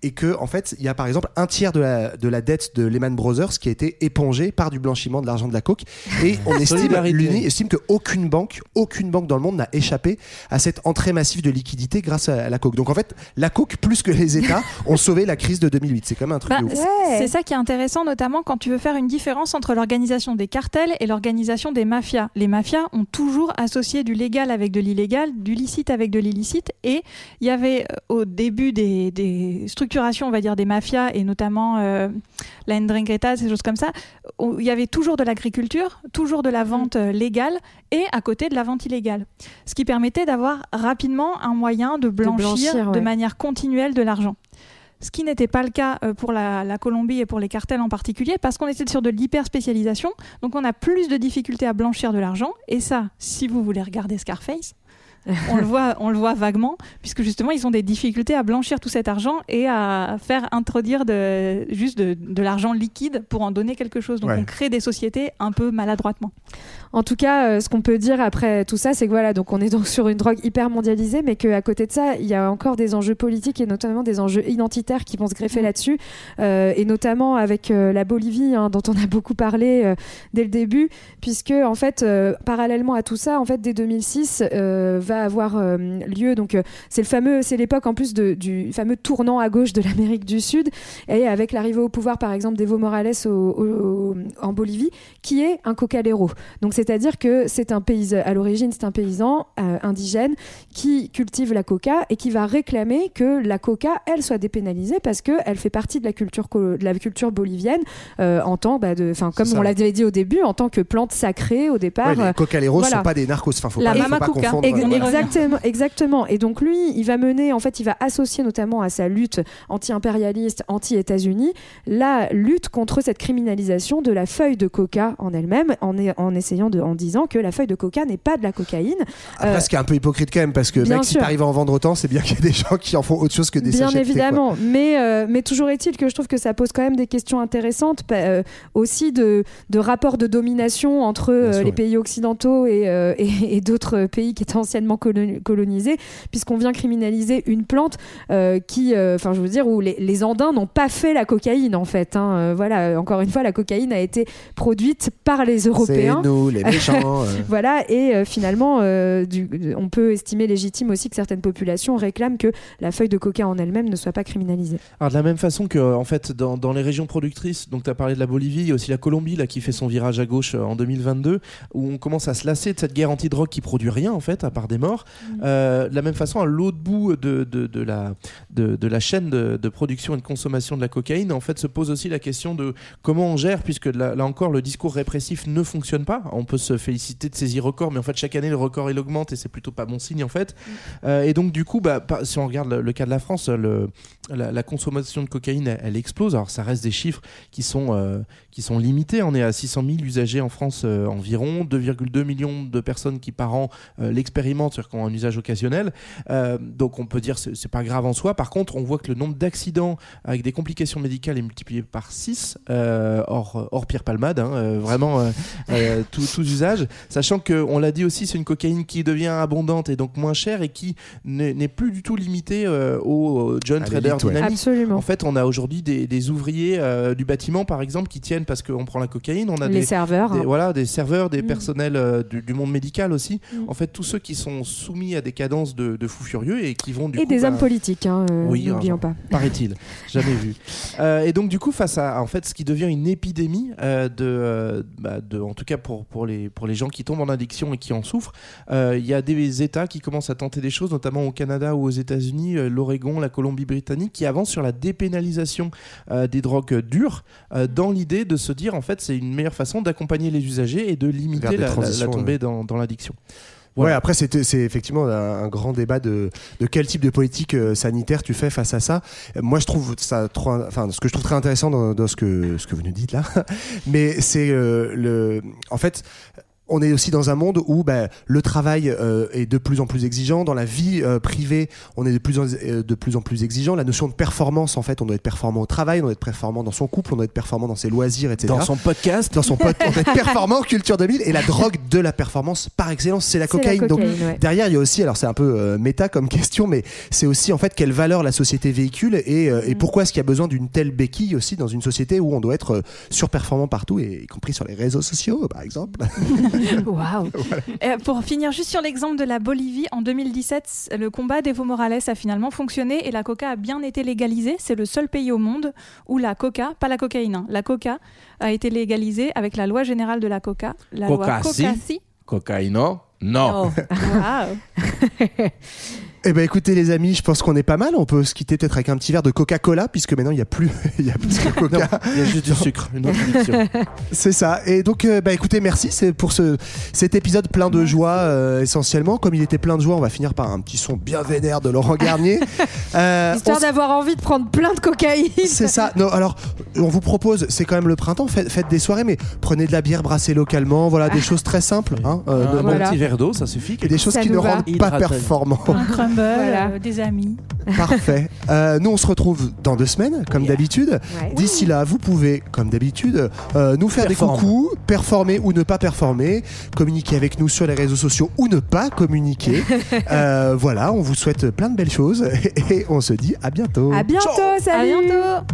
et que en fait il y a par exemple un tiers de la, de la dette de Lehman Brothers qui a été épongée par du blanchiment de l'argent de la coke et on estime l'UNI estime qu'aucune banque aucune banque dans le monde n'a échappé à cette entrée massive de liquidité grâce à la coke donc en fait la coke plus que les États ont sauvé la crise de 2008 c'est quand même un truc Bah, de ouf. c'est- ça qui est intéressant, notamment quand tu veux faire une différence entre l'organisation des cartels et l'organisation des mafias. Les mafias ont toujours associé du légal avec de l'illégal, du licite avec de l'illicite. Et il y avait euh, au début des, des on va dire, des mafias, et notamment euh, la Ndrangheta, ces choses comme ça, où il y avait toujours de l'agriculture, toujours de la vente euh, légale et à côté de la vente illégale. Ce qui permettait d'avoir rapidement un moyen de blanchir, blanchir, de manière continuelle de l'argent. Ce qui n'était pas le cas euh, pour la, la Colombie et pour les cartels en particulier, parce qu'on était sur de l'hyperspécialisation, donc on a plus de difficultés à blanchir de l'argent. Et ça, si vous voulez regarder Scarface, on, le voit, on le voit vaguement, puisque justement, ils ont des difficultés à blanchir tout cet argent et à faire introduire de, juste de, de l'argent liquide pour en donner quelque chose. Donc Ouais. on crée des sociétés un peu maladroitement. En tout cas, euh, ce qu'on peut dire après tout ça, c'est que voilà, donc on est donc sur une drogue hyper mondialisée, mais qu'à côté de ça, il y a encore des enjeux politiques et notamment des enjeux identitaires qui vont se greffer là-dessus, euh, et notamment avec euh, la Bolivie, hein, dont on a beaucoup parlé euh, dès le début, puisque en fait, euh, parallèlement à tout ça, en fait, dès 2006, euh, va avoir euh, lieu. Donc, euh, c'est le fameux, c'est l'époque en plus de- du fameux tournant à gauche de l'Amérique du Sud, et avec l'arrivée au pouvoir, par exemple, d'Evo Morales au- au- en Bolivie, qui est un cocalero. Donc c'est-à-dire que c'est un paysan, à l'origine c'est un paysan euh, indigène qui cultive la coca et qui va réclamer que la coca, elle, soit dépénalisée parce qu'elle fait partie de la culture, de la culture bolivienne euh, en tant, bah, de, comme ça. on l'avait dit au début, en tant que plante sacrée au départ. Ouais, les euh, cocaleros voilà. sont pas des narcos. Enfin, faut La pas, faut mama pas coca. confondre. Ex- voilà. Exactement, exactement. Et donc lui, il va mener, en fait, il va associer notamment à sa lutte anti-impérialiste, anti-États-Unis, la lutte contre cette criminalisation de la feuille de coca en elle-même, en, essayant de, en disant que la feuille de coca n'est pas de la cocaïne. Après, Euh, ce qui est un peu hypocrite quand même, parce que mec, si t'arrives à en vendre autant, c'est bien qu'il y ait des gens qui en font autre chose que des Bien quoi. évidemment, mais, euh, mais toujours est-il que je trouve que ça pose quand même des questions intéressantes, euh, aussi de, de rapports de domination entre euh, sûr, les pays occidentaux et, et, et d'autres pays qui étaient anciennement coloni- colonisés, puisqu'on vient criminaliser une plante euh, qui, euh, enfin je veux dire, où les, les Andins n'ont pas fait la cocaïne en fait. hein. Euh, voilà, encore une fois, la cocaïne a été produite par les C'est Européens. nous, les méchants. euh. Voilà, et euh, finalement, euh, du- on peut estimer légitime aussi que certaines populations réclament que la feuille de coca en elle-même ne soit pas criminalisée. Alors de la même façon que en fait dans, dans les régions productrices, donc tu as parlé de la Bolivie, il y a aussi la Colombie là qui fait son virage à gauche euh, en 2022 où on commence à se lasser de cette guerre anti-drogue qui produit rien en fait à part des morts. Euh, de la même façon à l'autre bout de, de, de la de, de la chaîne de, production et de consommation de la cocaïne en fait se pose aussi la question de comment on gère puisque là, là encore le discours répressif ne fonctionne pas. On peut se féliciter de saisir records mais en fait chaque année le record il augmente et c'est plutôt pas bon signe en fait. Euh, et donc du coup bah, si on regarde le, le cas de la France le, la, la consommation de cocaïne, elle, elle explose. Alors ça reste des chiffres qui sont, euh, qui sont limités. On est à 600 000 usagers en France environ, 2,2 millions de personnes qui par an euh, c'est-à-dire ont un usage occasionnel. Euh, donc on peut dire c'est c'est pas grave en soi. Par contre, on voit que le nombre d'accidents avec des complications médicales est multiplié par 6, euh, hors, hors Pierre Palmade, hein, euh, vraiment euh, euh, tous tous usages. Sachant que, on l'a dit aussi, c'est une cocaïne qui devient abondante et donc moins chère et qui n'est n'est plus du tout limitée euh, aux John À Trader ouais. Absolument. En fait, on a aujourd'hui des, des ouvriers euh, du bâtiment, par exemple, qui tiennent parce qu'on prend la cocaïne. On a Les des, serveurs. des- hein. voilà, des serveurs, des Mm. personnels euh, du, du monde médical aussi. Mm. En fait, tous ceux qui sont soumis à des cadences de, de fous furieux et qui vont du Et coup, des bah, hommes politiques, hein, euh, Oui, n'oublions pas. paraît-il. Jamais vu. Euh, et donc, du coup, face à en fait, ce qui devient une épidémie, euh, de, euh, bah, de, en tout cas pour, pour, les, pour les gens qui tombent en addiction et qui en souffrent, euh, il y a des États qui commencent à tenter des choses, notamment au Canada ou aux États-Unis, euh, l'Oregon, la Colombie-Britannique, qui avancent sur la dépénalisation euh, des drogues dures, euh, dans l'idée de se dire, en fait, c'est une meilleure façon d'accompagner les usagers et de limiter la, la- la tombée ouais. dans, dans l'addiction. Ouais, Voilà. après, c'est effectivement un, grand débat de, de quel type de politique euh, sanitaire tu fais face à ça. Moi, je trouve ça trop, enfin, ce que je trouve très intéressant dans, dans ce que ce que vous nous dites là, mais c'est euh, le, en fait. On est aussi dans un monde où bah, le travail euh, est de plus en plus exigeant. Dans la vie euh, privée, on est de plus, en, euh, de plus en plus exigeant. La notion de performance, en fait, on doit être performant au travail, on doit être performant dans son couple, on doit être performant dans ses loisirs, etc Dans son podcast, dans son pote, on doit être performant Culture 2000 et la drogue de la performance par excellence c'est la cocaïne. Donc ouais. derrière il y a aussi, alors c'est un peu euh, méta comme question, mais c'est aussi en fait quelle valeur la société véhicule et, euh, Mm. et pourquoi est-ce qu'il y a besoin d'une telle béquille aussi dans une société où on doit être euh, surperformant partout et y compris sur les réseaux sociaux par exemple. Waouh Euh, Pour finir juste sur l'exemple de la Bolivie, en 2017, le combat d'Evo Morales a finalement fonctionné et la coca a bien été légalisée. C'est le seul pays au monde où la coca, pas la cocaïne, hein, la coca a été légalisée avec la loi générale de la coca, la loi Coca-ci. Coca-ci. Cocaïno Non. Oh. Waouh. Eh ben écoutez les amis, je pense qu'on est pas mal. On peut se quitter peut-être avec un petit verre de Coca-Cola puisque maintenant il y a plus, il y a plus que Coca. Il y a juste du sucre, une autre addiction. C'est ça. Et donc, euh, bah écoutez, merci c'est pour ce, cet épisode plein de joie euh, essentiellement. Comme il était plein de joie, on va finir par un petit son bien vénère de Laurent Garnier. Euh, Histoire d'avoir envie de prendre plein de cocaïne. c'est ça. Non, alors, on vous propose, c'est quand même le printemps, faites, faites des soirées, mais prenez de la bière, brassez localement, voilà, des choses très simples. Hein, euh, Un ne- bon Voilà. petit verre d'eau, ça suffit. et des choses Ça qui ne va. rendent pas Hydraté. performants. Voilà. euh, des amis. Parfait. Euh, nous, on se retrouve dans deux semaines, comme d'habitude. Ouais. D'ici là, vous pouvez, comme d'habitude, euh, nous faire Performe. des coucous, performer ou ne pas performer, communiquer avec nous sur les réseaux sociaux ou ne pas communiquer. Euh, voilà, on vous souhaite plein de belles choses et on se dit à bientôt. À bientôt, À salut. bientôt.